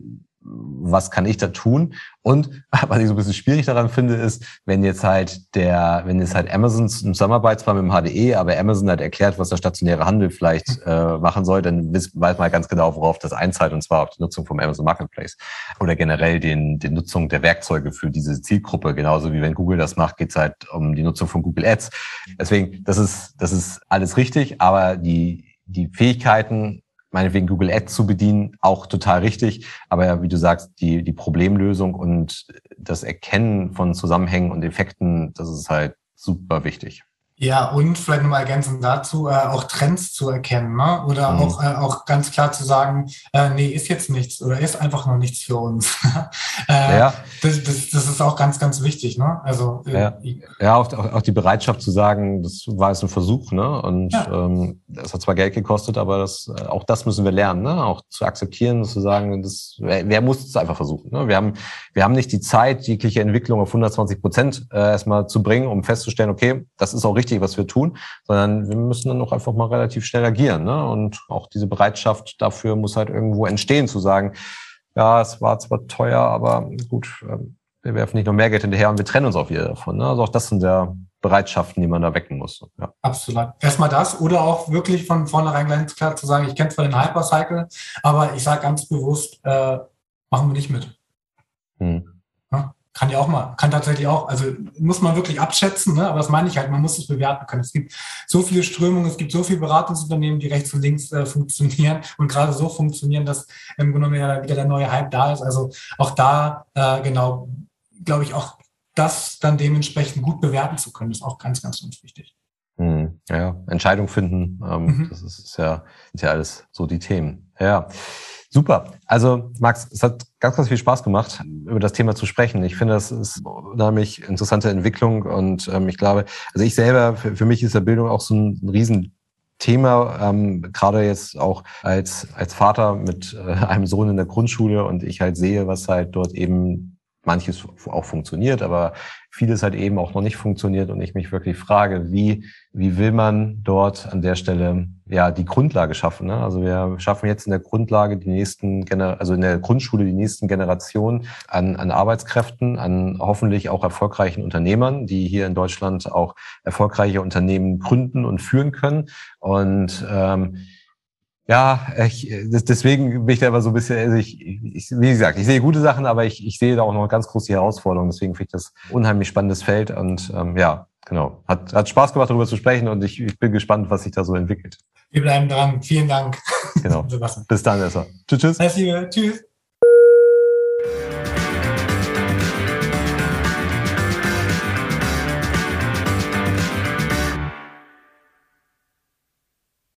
Speaker 2: was kann ich da tun? Und <laughs> was ich so ein bisschen schwierig daran finde, ist, wenn jetzt halt der, wenn jetzt halt Amazon im Zusammenarbeit zwar mit dem HDE, aber Amazon hat erklärt, was der stationäre Handel vielleicht hm. äh, machen soll, dann weiß man halt ganz genau, worauf das einzahlt, und zwar auf die Nutzung vom Amazon Marketplace oder generell den, die Nutzung der Werkzeuge für diese Zielgruppe. Genauso wie wenn Google das macht, geht es halt um die Nutzung von Google Ads. Deswegen, das ist, das ist alles richtig, aber die, die Fähigkeiten meinetwegen Google Ads zu bedienen, auch total richtig. Aber ja, wie du sagst, die, die Problemlösung und das Erkennen von Zusammenhängen und Effekten, das ist halt super wichtig.
Speaker 3: Ja, und vielleicht nochmal ergänzend dazu, äh, auch Trends zu erkennen, ne? oder mhm. auch, äh, auch ganz klar zu sagen, äh, nee, ist jetzt nichts oder ist einfach noch nichts für uns. <laughs> äh, ja. Das, das, das ist auch ganz, ganz wichtig. Ne? Also,
Speaker 2: äh, ja, ja auch, auch die Bereitschaft zu sagen, das war jetzt ein Versuch ne? und ja. ähm, das hat zwar Geld gekostet, aber das, äh, auch das müssen wir lernen, ne? auch zu akzeptieren, zu sagen, das, wer, wer muss es einfach versuchen. Ne? Wir, haben, wir haben nicht die Zeit, jegliche Entwicklung auf 120 Prozent äh, erstmal zu bringen, um festzustellen, okay, das ist auch richtig richtig, was wir tun, sondern wir müssen dann auch einfach mal relativ schnell agieren. Ne? Und auch diese Bereitschaft dafür muss halt irgendwo entstehen, zu sagen, ja, es war zwar teuer, aber gut, ähm, wir werfen nicht noch mehr Geld hinterher und wir trennen uns auch wieder davon. Ne? Also auch das sind ja Bereitschaften, die man da wecken muss. Ja.
Speaker 3: Absolut. Erstmal das oder auch wirklich von vornherein ganz klar zu sagen, ich kenne zwar den Hypercycle, aber ich sage ganz bewusst, äh, machen wir nicht mit. Hm. Ja? kann ja auch mal, kann tatsächlich auch, also muss man wirklich abschätzen, ne? aber das meine ich halt, man muss es bewerten können. Es gibt so viele Strömungen, es gibt so viele Beratungsunternehmen, die rechts und links äh, funktionieren <laughs> und gerade so funktionieren, dass im Grunde genommen wieder der neue Hype da ist. Also auch da, äh, genau, glaube ich, auch das dann dementsprechend gut bewerten zu können, ist auch ganz, ganz, ganz wichtig.
Speaker 2: Hm, ja, Entscheidung finden, ähm, mhm. das ist, ist, ja, ist ja alles so die Themen. Ja. Super. Also Max, es hat ganz, ganz viel Spaß gemacht, über das Thema zu sprechen. Ich finde, das ist eine unheimlich interessante Entwicklung und ähm, ich glaube, also ich selber, für, für mich ist der Bildung auch so ein, ein Riesen ähm, gerade jetzt auch als, als Vater mit äh, einem Sohn in der Grundschule und ich halt sehe, was halt dort eben manches auch funktioniert, aber vieles halt eben auch noch nicht funktioniert und ich mich wirklich frage, wie, wie will man dort an der Stelle ja die Grundlage schaffen? Ne? Also wir schaffen jetzt in der Grundlage die nächsten, Gener also in der Grundschule die nächsten Generationen an, an Arbeitskräften, an hoffentlich auch erfolgreichen Unternehmern, die hier in Deutschland auch erfolgreiche Unternehmen gründen und führen können. Und ähm, ja, ich, deswegen bin ich da immer so ein bisschen, also ich, ich, wie gesagt, ich sehe gute Sachen, aber ich, ich sehe da auch noch ganz große Herausforderungen. Deswegen finde ich das unheimlich spannendes Feld und ähm, ja, genau. Hat, hat Spaß gemacht, darüber zu sprechen und ich, ich bin gespannt, was sich da so entwickelt.
Speaker 3: Wir bleiben dran. Vielen Dank.
Speaker 2: Genau. <laughs> Bis dann, Esser.
Speaker 3: Tschüss, tschüss. Alles Liebe. Tschüss.